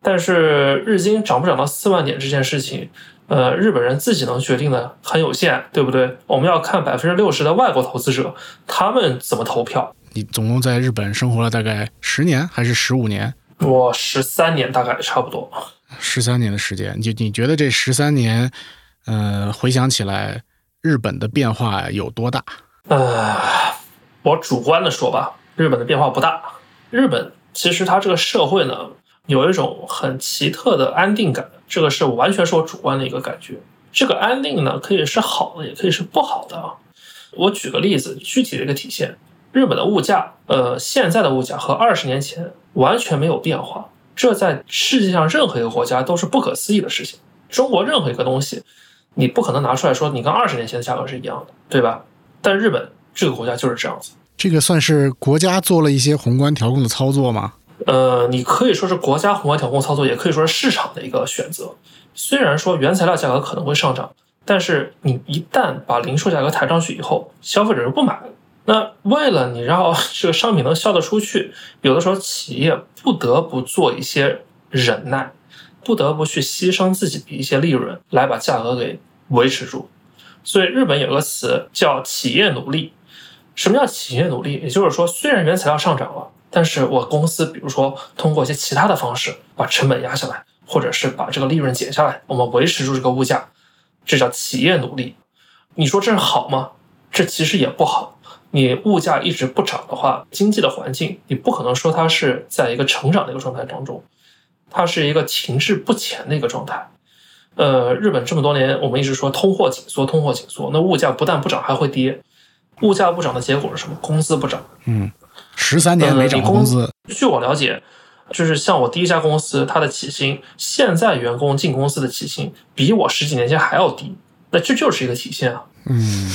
但是日经涨不涨到四万点这件事情，呃，日本人自己能决定的很有限，对不对？我们要看百分之六十的外国投资者他们怎么投票。你总共在日本生活了大概十年还是十五年？我十三年，大概差不多。十三年的时间，你你觉得这十三年？呃，回想起来，日本的变化有多大？呃，我主观的说吧，日本的变化不大。日本其实它这个社会呢，有一种很奇特的安定感，这个是完全是我主观的一个感觉。这个安定呢，可以是好的，也可以是不好的啊。我举个例子，具体的一个体现，日本的物价，呃，现在的物价和二十年前完全没有变化，这在世界上任何一个国家都是不可思议的事情。中国任何一个东西，你不可能拿出来说你跟二十年前的价格是一样的，对吧？但日本这个国家就是这样子。这个算是国家做了一些宏观调控的操作吗？呃，你可以说是国家宏观调控操作，也可以说是市场的一个选择。虽然说原材料价格可能会上涨，但是你一旦把零售价格抬上去以后，消费者是不买的。那为了你让这个商品能销得出去，[LAUGHS] 有的时候企业不得不做一些忍耐，不得不去牺牲自己的一些利润来把价格给维持住。所以日本有个词叫企业努力。什么叫企业努力？也就是说，虽然原材料上涨了，但是我公司比如说通过一些其他的方式把成本压下来。或者是把这个利润减下来，我们维持住这个物价，这叫企业努力。你说这是好吗？这其实也不好。你物价一直不涨的话，经济的环境你不可能说它是在一个成长的一个状态当中，它是一个停滞不前的一个状态。呃，日本这么多年我们一直说通货紧缩，通货紧缩，那物价不但不涨还会跌。物价不涨的结果是什么？工资不涨。嗯，十三年没涨工资。据我了解。就是像我第一家公司，它的起薪，现在员工进公司的起薪比我十几年前还要低，那这就是一个体现啊。嗯，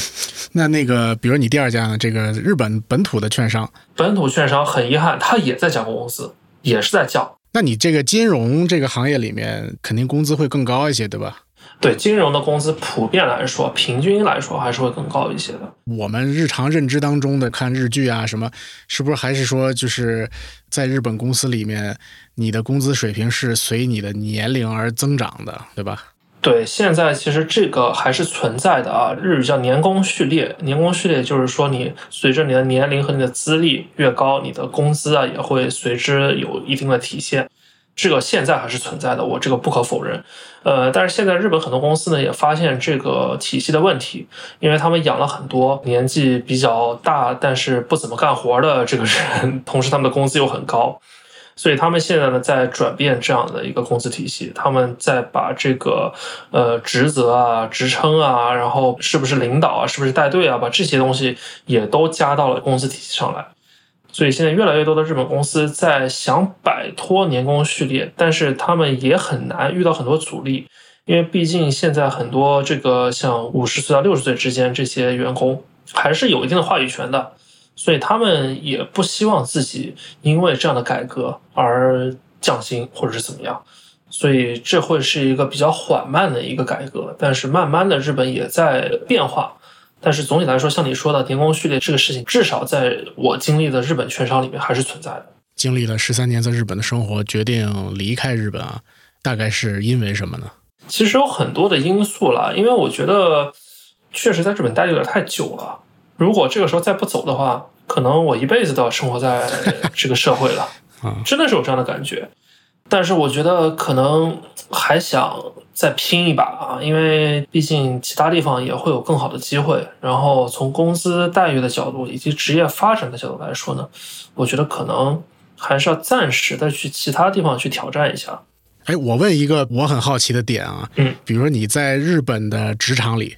那那个，比如你第二家呢？这个日本本土的券商，本土券商很遗憾，它也在降工资，也是在降。那你这个金融这个行业里面，肯定工资会更高一些，对吧？对金融的工资普遍来说，平均来说还是会更高一些的。我们日常认知当中的看日剧啊什么，是不是还是说就是在日本公司里面，你的工资水平是随你的年龄而增长的，对吧？对，现在其实这个还是存在的啊。日语叫年功序列，年功序列就是说你随着你的年龄和你的资历越高，你的工资啊也会随之有一定的体现。这个现在还是存在的，我这个不可否认。呃，但是现在日本很多公司呢也发现这个体系的问题，因为他们养了很多年纪比较大但是不怎么干活的这个人，同时他们的工资又很高，所以他们现在呢在转变这样的一个工资体系，他们在把这个呃职责啊、职称啊，然后是不是领导啊、是不是带队啊，把这些东西也都加到了工资体系上来。所以现在越来越多的日本公司在想摆脱年功序列，但是他们也很难遇到很多阻力，因为毕竟现在很多这个像五十岁到六十岁之间这些员工还是有一定的话语权的，所以他们也不希望自己因为这样的改革而降薪或者是怎么样，所以这会是一个比较缓慢的一个改革，但是慢慢的日本也在变化。但是总体来说，像你说的年功序列这个事情，至少在我经历的日本券商里面还是存在的。经历了十三年在日本的生活，决定离开日本啊，大概是因为什么呢？其实有很多的因素了，因为我觉得确实在日本待的有点太久了。如果这个时候再不走的话，可能我一辈子都要生活在这个社会了。啊，[LAUGHS] 真的是有这样的感觉。但是我觉得可能还想再拼一把啊，因为毕竟其他地方也会有更好的机会。然后从工资待遇的角度以及职业发展的角度来说呢，我觉得可能还是要暂时的去其他地方去挑战一下。哎，我问一个我很好奇的点啊，嗯，比如说你在日本的职场里。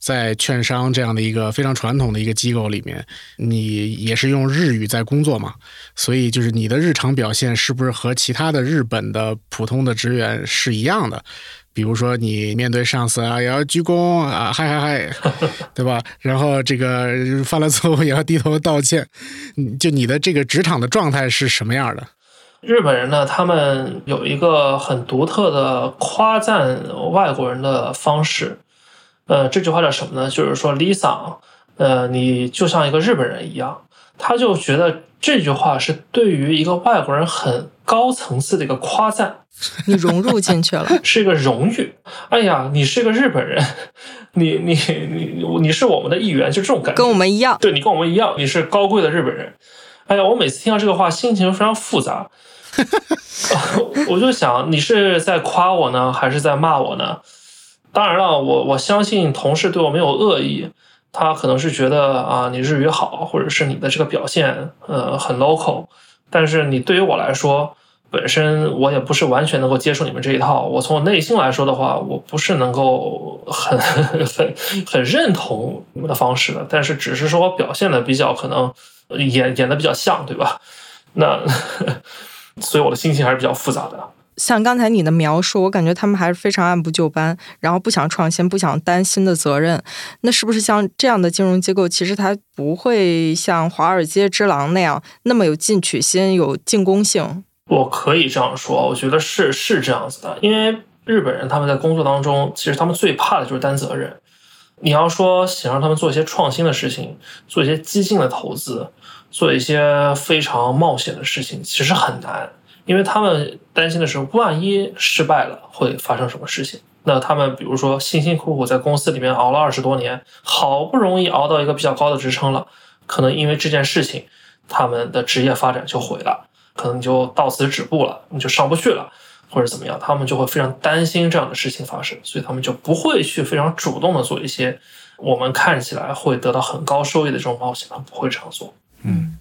在券商这样的一个非常传统的一个机构里面，你也是用日语在工作嘛？所以就是你的日常表现是不是和其他的日本的普通的职员是一样的？比如说你面对上司啊，也要鞠躬啊，嗨嗨嗨，[LAUGHS] 对吧？然后这个犯了错误也要低头道歉。就你的这个职场的状态是什么样的？日本人呢，他们有一个很独特的夸赞外国人的方式。呃，这句话叫什么呢？就是说，Lisa，呃，你就像一个日本人一样。他就觉得这句话是对于一个外国人很高层次的一个夸赞。[LAUGHS] 你融入进去了，[LAUGHS] 是一个荣誉。哎呀，你是个日本人，你你你你是我们的一员，就这种感觉。跟我们一样。对你跟我们一样，你是高贵的日本人。哎呀，我每次听到这个话，心情非常复杂。[LAUGHS] 我就想，你是在夸我呢，还是在骂我呢？当然了，我我相信同事对我没有恶意，他可能是觉得啊你日语好，或者是你的这个表现呃很 local，但是你对于我来说。本身我也不是完全能够接受你们这一套，我从我内心来说的话，我不是能够很 [LAUGHS] 很很认同你们的方式的，但是只是说我表现的比较可能演演的比较像，对吧？那 [LAUGHS] 所以我的心情还是比较复杂的。像刚才你的描述，我感觉他们还是非常按部就班，然后不想创新，不想担新的责任。那是不是像这样的金融机构，其实它不会像华尔街之狼那样那么有进取心、有进攻性？我可以这样说，我觉得是是这样子的，因为日本人他们在工作当中，其实他们最怕的就是担责任。你要说想让他们做一些创新的事情，做一些激进的投资，做一些非常冒险的事情，其实很难，因为他们担心的是万一失败了会发生什么事情。那他们比如说辛辛苦苦在公司里面熬了二十多年，好不容易熬到一个比较高的职称了，可能因为这件事情，他们的职业发展就毁了。可能就到此止步了，你就上不去了，或者怎么样，他们就会非常担心这样的事情发生，所以他们就不会去非常主动的做一些我们看起来会得到很高收益的这种冒险，他们不会这样做。嗯，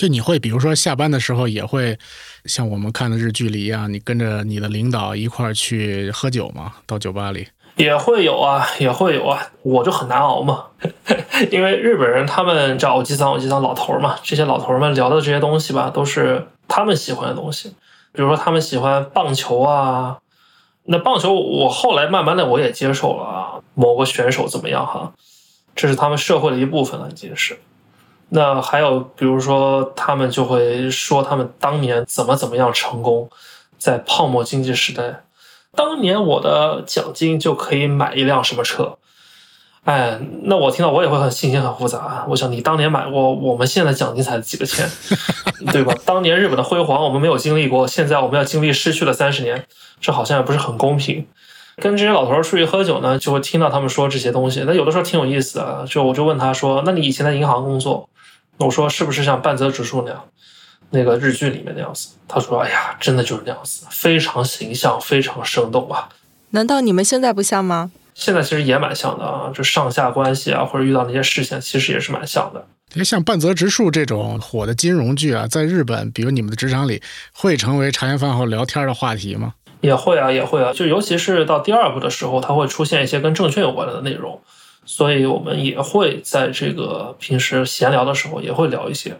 就你会比如说下班的时候也会像我们看的日剧里一样，你跟着你的领导一块儿去喝酒吗？到酒吧里？也会有啊，也会有啊，我就很难熬嘛，[LAUGHS] 因为日本人他们叫我吉桑，我吉桑老头嘛，这些老头们聊的这些东西吧，都是。他们喜欢的东西，比如说他们喜欢棒球啊，那棒球我后来慢慢的我也接受了啊，某个选手怎么样哈，这是他们社会的一部分了，已经是。那还有比如说他们就会说他们当年怎么怎么样成功，在泡沫经济时代，当年我的奖金就可以买一辆什么车。哎，那我听到我也会很心情很复杂。我想你当年买过，我们现在奖金才几个钱，[LAUGHS] 对吧？当年日本的辉煌我们没有经历过，现在我们要经历失去了三十年，这好像也不是很公平。跟这些老头儿出去喝酒呢，就会听到他们说这些东西。那有的时候挺有意思的，就我就问他说：“那你以前在银行工作？”我说：“是不是像半泽直树那样，那个日剧里面那样子？”他说：“哎呀，真的就是那样子，非常形象，非常生动啊。”难道你们现在不像吗？现在其实也蛮像的啊，就上下关系啊，或者遇到那些事情，其实也是蛮像的。因为像半泽直树这种火的金融剧啊，在日本，比如你们的职场里，会成为茶余饭后聊天的话题吗？也会啊，也会啊。就尤其是到第二部的时候，它会出现一些跟证券有关的内容，所以我们也会在这个平时闲聊的时候也会聊一些。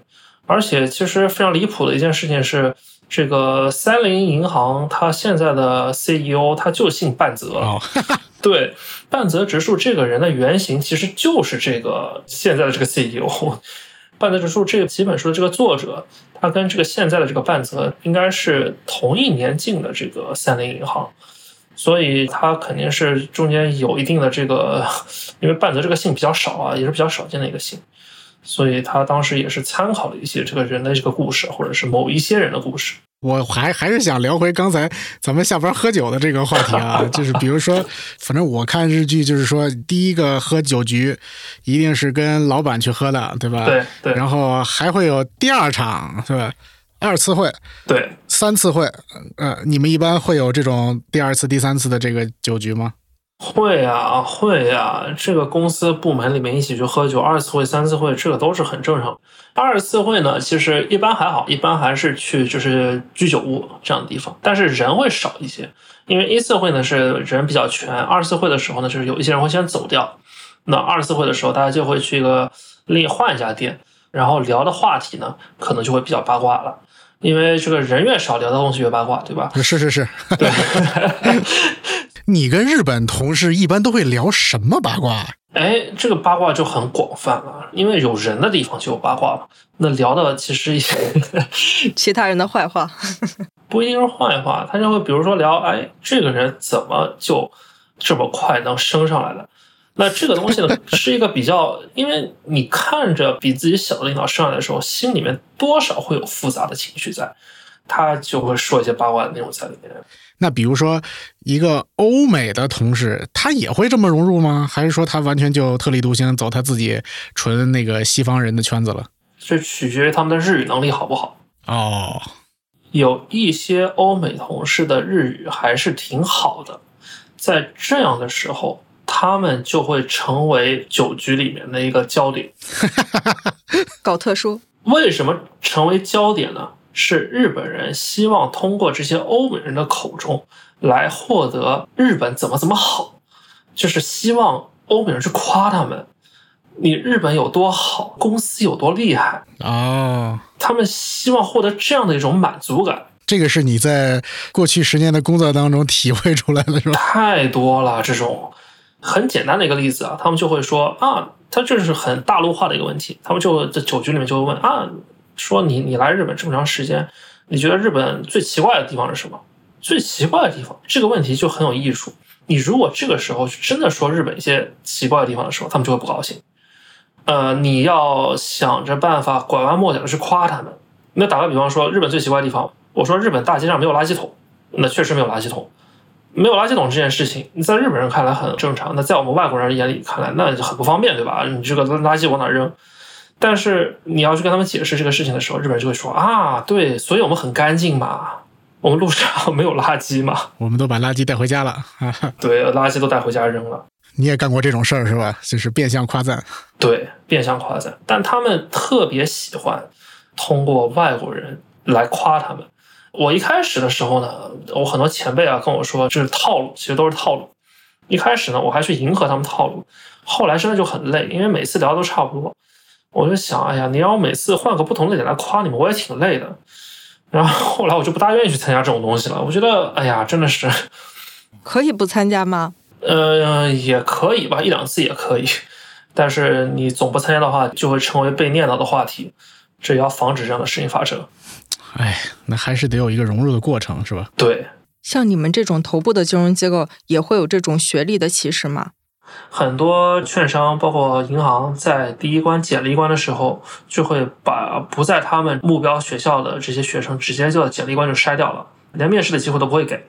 而且，其实非常离谱的一件事情是。这个三菱银行，它现在的 CEO 他就姓半泽，对，半泽直树这个人的原型其实就是这个现在的这个 CEO，[LAUGHS] 半泽直树这个几本书的这个作者，他跟这个现在的这个半泽应该是同一年进的这个三菱银行，所以他肯定是中间有一定的这个，因为半泽这个姓比较少啊，也是比较少见的一个姓。所以他当时也是参考了一些这个人的这个故事，或者是某一些人的故事。我还还是想聊回刚才咱们下班喝酒的这个话题啊，[LAUGHS] 就是比如说，反正我看日剧，就是说第一个喝酒局一定是跟老板去喝的，对吧？对对。然后还会有第二场，是吧？二次会，对，三次会，呃，你们一般会有这种第二次、第三次的这个酒局吗？会呀，会呀，这个公司部门里面一起去喝酒，二次会、三次会，这个都是很正常。二次会呢，其实一般还好，一般还是去就是居酒屋这样的地方，但是人会少一些。因为一次会呢是人比较全，二次会的时候呢，就是有一些人会先走掉。那二次会的时候，大家就会去一个另换一家店，然后聊的话题呢，可能就会比较八卦了。因为这个人越少，聊的东西越八卦，对吧？[LAUGHS] 是是是，对。[LAUGHS] 你跟日本同事一般都会聊什么八卦？哎，这个八卦就很广泛了，因为有人的地方就有八卦嘛。那聊的其实 [LAUGHS] 其他人的坏话，不一定是坏话，他就会比如说聊，哎，这个人怎么就这么快能升上来的？那这个东西呢，是一个比较，因为你看着比自己小的领导上来的时候，心里面多少会有复杂的情绪在，他就会说一些八卦的内容在里面。那比如说，一个欧美的同事，他也会这么融入吗？还是说他完全就特立独行，走他自己纯那个西方人的圈子了？这取决于他们的日语能力好不好。哦，有一些欧美同事的日语还是挺好的，在这样的时候，他们就会成为酒局里面的一个焦点。[LAUGHS] 搞特殊，为什么成为焦点呢？是日本人希望通过这些欧美人的口中来获得日本怎么怎么好，就是希望欧美人去夸他们，你日本有多好，公司有多厉害，哦，他们希望获得这样的一种满足感。这个是你在过去十年的工作当中体会出来的，是吧？太多了，这种很简单的一个例子啊，他们就会说啊，他这是很大陆化的一个问题，他们就在酒局里面就会问啊，说你你来日本这么长时间，你觉得日本最奇怪的地方是什么？最奇怪的地方，这个问题就很有艺术。你如果这个时候真的说日本一些奇怪的地方的时候，他们就会不高兴。呃，你要想着办法拐弯抹角的去夸他们。那打个比方说，日本最奇怪的地方，我说日本大街上没有垃圾桶，那确实没有垃圾桶。没有垃圾桶这件事情，在日本人看来很正常，那在我们外国人眼里看来，那就很不方便，对吧？你这个垃圾往哪扔？但是你要去跟他们解释这个事情的时候，日本人就会说啊，对，所以我们很干净嘛，我们路上没有垃圾嘛，我们都把垃圾带回家了。对，垃圾都带回家扔了。你也干过这种事儿是吧？就是变相夸赞。对，变相夸赞，但他们特别喜欢通过外国人来夸他们。我一开始的时候呢，我很多前辈啊跟我说这是套路，其实都是套路。一开始呢，我还去迎合他们套路，后来真的就很累，因为每次聊都差不多。我就想，哎呀，你让我每次换个不同的点来夸你们，我也挺累的。然后后来我就不大愿意去参加这种东西了。我觉得，哎呀，真的是 [LAUGHS] 可以不参加吗？[LAUGHS] 呃，也可以吧，一两次也可以。但是你总不参加的话，就会成为被念叨的话题，这也要防止这样的事情发生。哎，那还是得有一个融入的过程，是吧？对，像你们这种头部的金融机构，也会有这种学历的歧视吗？很多券商包括银行在第一关简历关的时候，就会把不在他们目标学校的这些学生直接就简历关就筛掉了，连面试的机会都不会给。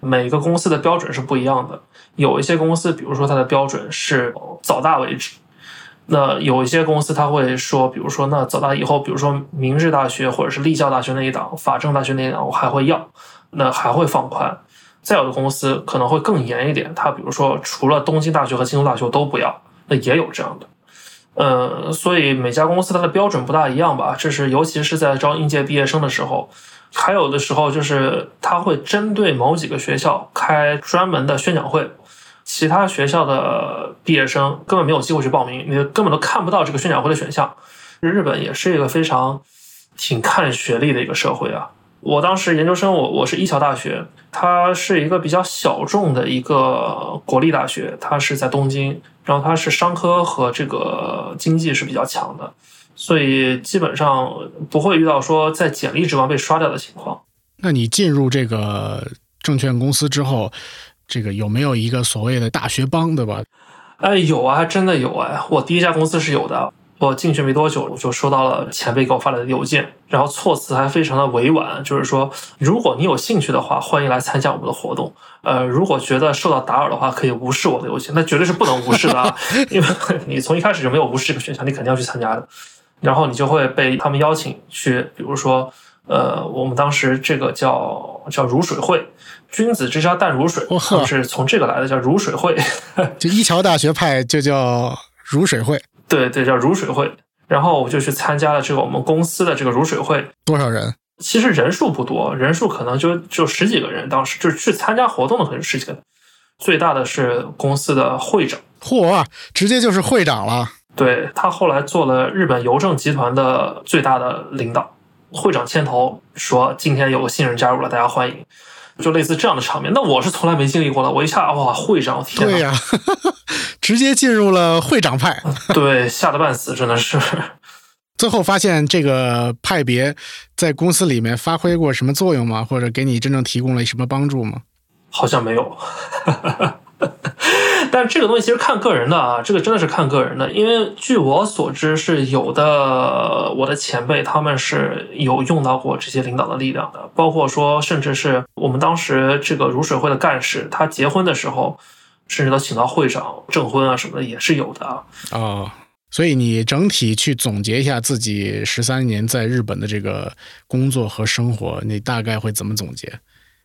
每个公司的标准是不一样的，有一些公司，比如说它的标准是早大为止。那有一些公司他会说，比如说，那早大以后，比如说明治大学或者是立教大学那一档、法政大学那一档，我还会要，那还会放宽。再有的公司可能会更严一点，他比如说除了东京大学和京都大学都不要，那也有这样的。呃，所以每家公司它的标准不大一样吧，这是尤其是在招应届毕业生的时候，还有的时候就是他会针对某几个学校开专门的宣讲会。其他学校的毕业生根本没有机会去报名，你根本都看不到这个宣讲会的选项。日本也是一个非常挺看学历的一个社会啊。我当时研究生，我我是一桥大学，它是一个比较小众的一个国立大学，它是在东京，然后它是商科和这个经济是比较强的，所以基本上不会遇到说在简历之王被刷掉的情况。那你进入这个证券公司之后？这个有没有一个所谓的大学帮，对吧？哎，有啊，还真的有哎！我第一家公司是有的。我进去没多久，我就收到了前辈给我发来的邮件，然后措辞还非常的委婉，就是说，如果你有兴趣的话，欢迎来参加我们的活动。呃，如果觉得受到打扰的话，可以无视我的邮件，那绝对是不能无视的啊！[LAUGHS] 因为你从一开始就没有无视这个选项，你肯定要去参加的。然后你就会被他们邀请去，比如说，呃，我们当时这个叫叫如水会。君子之交淡如水，就是从这个来的，叫如水会。就一桥大学派就叫如水会，[LAUGHS] 对对，叫如水会。然后我就去参加了这个我们公司的这个如水会。多少人？其实人数不多，人数可能就就十几个人。当时就是去参加活动的可能十几个。最大的是公司的会长，嚯，直接就是会长了。对他后来做了日本邮政集团的最大的领导，会长牵头说：“今天有个新人加入了，大家欢迎。”就类似这样的场面，那我是从来没经历过的。我一下哇，会长，天对呀，[LAUGHS] 直接进入了会长派，[LAUGHS] 对，吓得半死，真的是。最后发现这个派别在公司里面发挥过什么作用吗？或者给你真正提供了什么帮助吗？好像没有。[LAUGHS] [LAUGHS] 但这个东西其实看个人的啊，这个真的是看个人的。因为据我所知，是有的，我的前辈他们是有用到过这些领导的力量的，包括说，甚至是我们当时这个如水会的干事，他结婚的时候，甚至都请到会长证婚啊什么的，也是有的啊。哦，所以你整体去总结一下自己十三年在日本的这个工作和生活，你大概会怎么总结？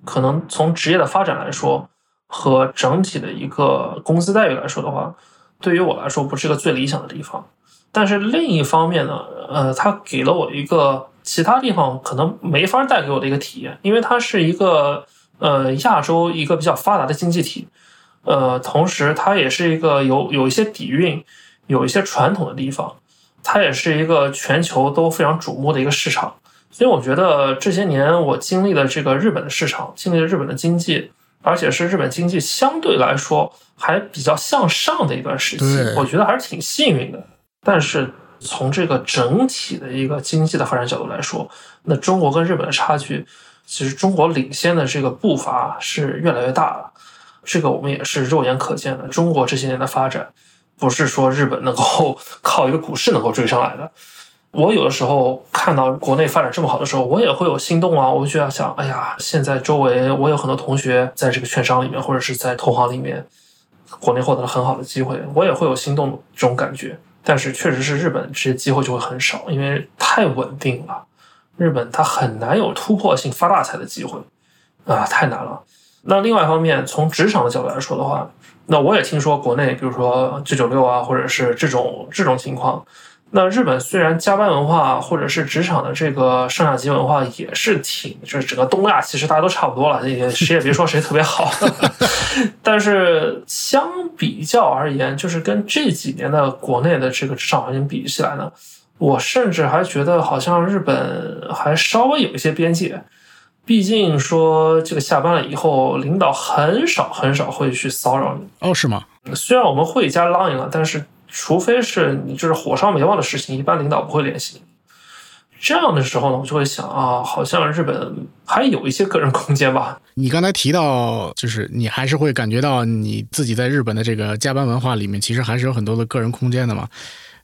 可能从职业的发展来说。和整体的一个工资待遇来说的话，对于我来说不是一个最理想的地方。但是另一方面呢，呃，它给了我一个其他地方可能没法带给我的一个体验，因为它是一个呃亚洲一个比较发达的经济体，呃，同时它也是一个有有一些底蕴、有一些传统的地方，它也是一个全球都非常瞩目的一个市场。所以我觉得这些年我经历了这个日本的市场，经历了日本的经济，而且是日本经济相对来说还比较向上的一段时期，我觉得还是挺幸运的。但是从这个整体的一个经济的发展角度来说，那中国跟日本的差距，其实中国领先的这个步伐是越来越大了。这个我们也是肉眼可见的。中国这些年的发展，不是说日本能够 [LAUGHS] 靠一个股市能够追上来的。我有的时候看到国内发展这么好的时候，我也会有心动啊。我就要想，哎呀，现在周围我有很多同学在这个券商里面，或者是在投行里面，国内获得了很好的机会，我也会有心动这种感觉。但是确实是日本这些机会就会很少，因为太稳定了。日本它很难有突破性发大财的机会啊，太难了。那另外一方面，从职场的角度来说的话，那我也听说国内，比如说九九六啊，或者是这种这种情况。那日本虽然加班文化或者是职场的这个上下级文化也是挺，就是整个东亚其实大家都差不多了，也谁也别说谁特别好。[LAUGHS] 但是相比较而言，就是跟这几年的国内的这个职场环境比起来呢，我甚至还觉得好像日本还稍微有一些边界。毕竟说这个下班了以后，领导很少很少会去骚扰你。哦，是吗？虽然我们会加 line 了，但是。除非是你就是火烧眉毛的事情，一般领导不会联系你。这样的时候呢，我就会想啊，好像日本还有一些个人空间吧。你刚才提到，就是你还是会感觉到你自己在日本的这个加班文化里面，其实还是有很多的个人空间的嘛。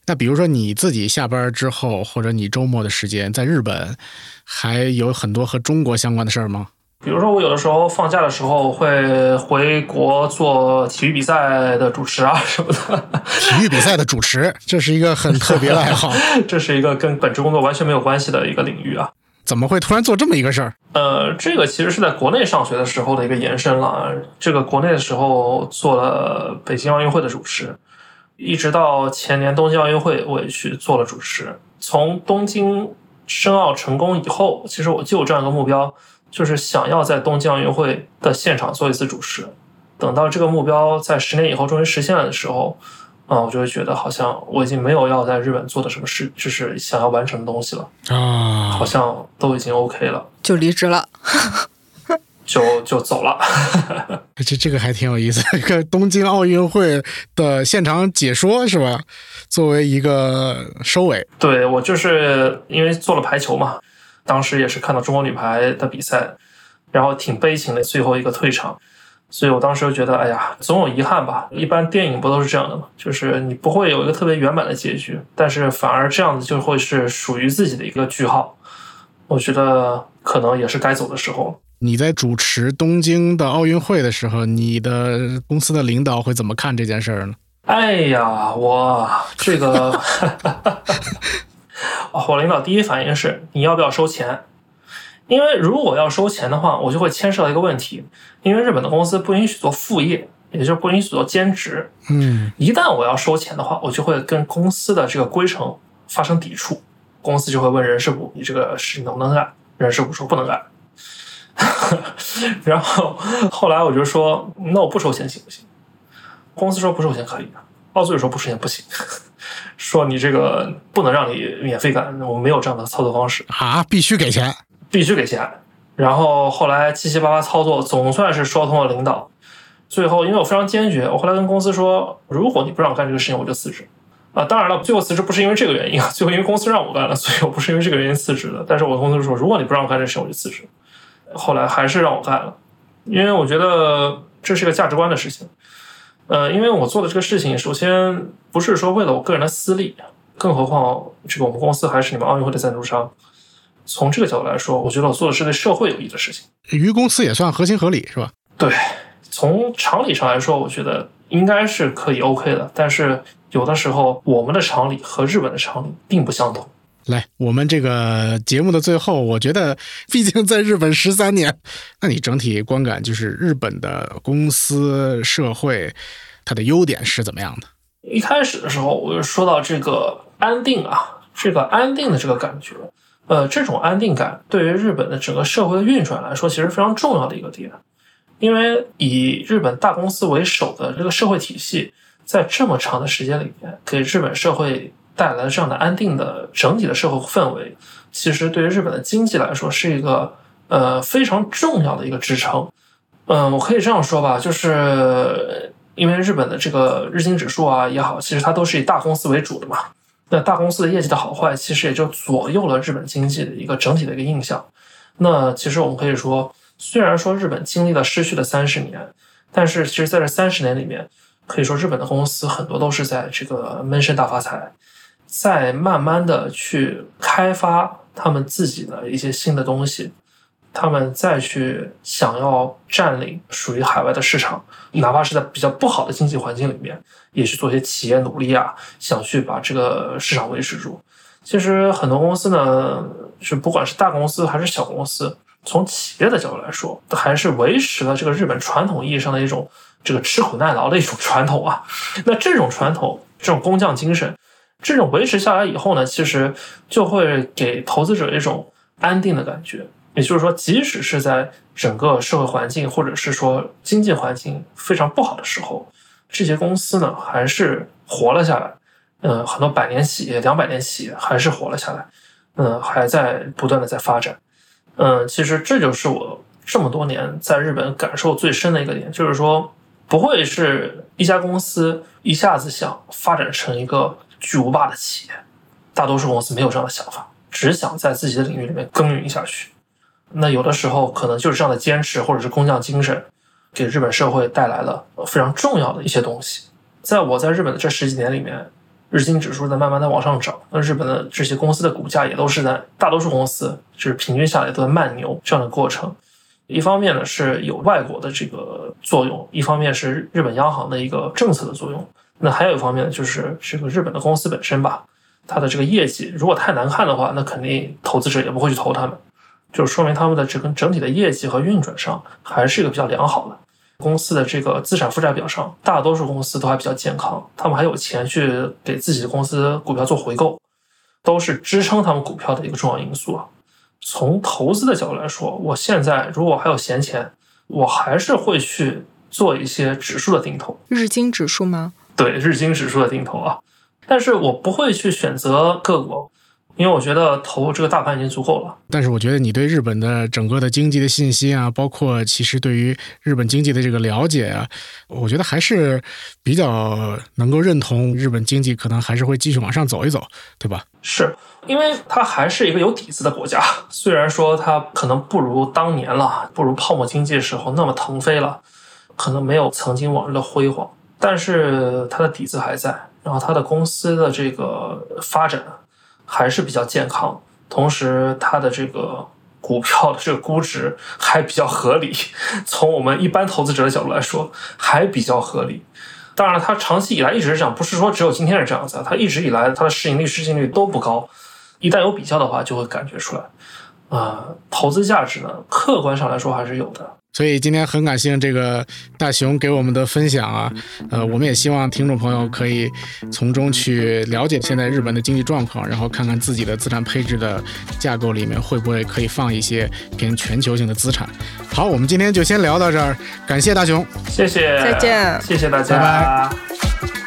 那比如说你自己下班之后，或者你周末的时间在日本，还有很多和中国相关的事儿吗？比如说，我有的时候放假的时候会回国做体育比赛的主持啊什么的。体育比赛的主持，这是一个很特别的爱好。[LAUGHS] 这是一个跟本职工作完全没有关系的一个领域啊。怎么会突然做这么一个事儿？呃，这个其实是在国内上学的时候的一个延伸了。这个国内的时候做了北京奥运会的主持，一直到前年东京奥运会，我也去做了主持。从东京申奥成功以后，其实我就有这样一个目标。就是想要在东京奥运会的现场做一次主持，等到这个目标在十年以后终于实现了的时候，啊，我就会觉得好像我已经没有要在日本做的什么事，就是想要完成的东西了啊，好像都已经 OK 了，就离职了，就就走了。[LAUGHS] 这这个还挺有意思，一个东京奥运会的现场解说是吧？作为一个收尾，对我就是因为做了排球嘛。当时也是看到中国女排的比赛，然后挺悲情的，最后一个退场，所以我当时就觉得，哎呀，总有遗憾吧。一般电影不都是这样的吗？就是你不会有一个特别圆满的结局，但是反而这样子就会是属于自己的一个句号。我觉得可能也是该走的时候。你在主持东京的奥运会的时候，你的公司的领导会怎么看这件事儿呢？哎呀，我这个。我领导第一反应是你要不要收钱？因为如果要收钱的话，我就会牵涉到一个问题，因为日本的公司不允许做副业，也就是不允许做兼职。嗯，一旦我要收钱的话，我就会跟公司的这个规程发生抵触，公司就会问人事部你这个事情能不能干？人事部说不能干。[LAUGHS] 然后后来我就说那我不收钱行不行？公司说不收钱可以，奥组委说不收钱不行。说你这个不能让你免费干，我们没有这样的操作方式啊，必须给钱，必须给钱。然后后来七七八八操作，总算是说通了领导。最后，因为我非常坚决，我后来跟公司说，如果你不让我干这个事情，我就辞职。啊，当然了，最后辞职不是因为这个原因啊，最后因为公司让我干了，所以我不是因为这个原因辞职的。但是我公司说，如果你不让我干这个事情，我就辞职。后来还是让我干了，因为我觉得这是一个价值观的事情。呃，因为我做的这个事情，首先不是说为了我个人的私利，更何况这个我们公司还是你们奥运会的赞助商。从这个角度来说，我觉得我做的是对社会有益的事情。于公司也算合情合理，是吧？对，从常理上来说，我觉得应该是可以 OK 的。但是有的时候，我们的常理和日本的常理并不相同。来，我们这个节目的最后，我觉得，毕竟在日本十三年，那你整体观感就是日本的公司社会，它的优点是怎么样的？一开始的时候，我就说到这个安定啊，这个安定的这个感觉，呃，这种安定感对于日本的整个社会的运转来说，其实非常重要的一个点，因为以日本大公司为首的这个社会体系，在这么长的时间里面，给日本社会。带来了这样的安定的整体的社会氛围，其实对于日本的经济来说是一个呃非常重要的一个支撑。嗯，我可以这样说吧，就是因为日本的这个日经指数啊也好，其实它都是以大公司为主的嘛。那大公司的业绩的好坏，其实也就左右了日本经济的一个整体的一个印象。那其实我们可以说，虽然说日本经历了失去的三十年，但是其实在这三十年里面，可以说日本的公司很多都是在这个闷声大发财。再慢慢的去开发他们自己的一些新的东西，他们再去想要占领属于海外的市场，哪怕是在比较不好的经济环境里面，也去做些企业努力啊，想去把这个市场维持住。其实很多公司呢，是不管是大公司还是小公司，从企业的角度来说，还是维持了这个日本传统意义上的一种这个吃苦耐劳的一种传统啊。那这种传统，这种工匠精神。这种维持下来以后呢，其实就会给投资者一种安定的感觉。也就是说，即使是在整个社会环境或者是说经济环境非常不好的时候，这些公司呢还是活了下来。嗯，很多百年企业、两百年企业还是活了下来。嗯，还在不断的在发展。嗯，其实这就是我这么多年在日本感受最深的一个点，就是说不会是一家公司一下子想发展成一个。巨无霸的企业，大多数公司没有这样的想法，只想在自己的领域里面耕耘下去。那有的时候可能就是这样的坚持，或者是工匠精神，给日本社会带来了非常重要的一些东西。在我在日本的这十几年里面，日经指数在慢慢的往上涨，那日本的这些公司的股价也都是在大多数公司就是平均下来都在慢牛这样的过程。一方面呢是有外国的这个作用，一方面是日本央行的一个政策的作用。那还有一方面，就是这个日本的公司本身吧，它的这个业绩如果太难看的话，那肯定投资者也不会去投他们，就是说明他们的这个整体的业绩和运转上还是一个比较良好的。公司的这个资产负债表上，大多数公司都还比较健康，他们还有钱去给自己的公司股票做回购，都是支撑他们股票的一个重要因素啊。从投资的角度来说，我现在如果还有闲钱，我还是会去做一些指数的定投。日经指数吗？对日经指数的定投啊，但是我不会去选择个股，因为我觉得投这个大盘已经足够了。但是我觉得你对日本的整个的经济的信息啊，包括其实对于日本经济的这个了解啊，我觉得还是比较能够认同日本经济可能还是会继续往上走一走，对吧？是因为它还是一个有底子的国家，虽然说它可能不如当年了，不如泡沫经济时候那么腾飞了，可能没有曾经往日的辉煌。但是它的底子还在，然后它的公司的这个发展还是比较健康，同时它的这个股票的这个估值还比较合理，从我们一般投资者的角度来说还比较合理。当然，它长期以来一直是这样，不是说只有今天是这样子，它一直以来它的市盈率、市净率都不高，一旦有比较的话，就会感觉出来，啊，投资价值呢，客观上来说还是有的。所以今天很感谢这个大熊给我们的分享啊，呃，我们也希望听众朋友可以从中去了解现在日本的经济状况，然后看看自己的资产配置的架构里面会不会可以放一些偏全球性的资产。好，我们今天就先聊到这儿，感谢大熊，谢谢，再见，谢谢大家，拜拜。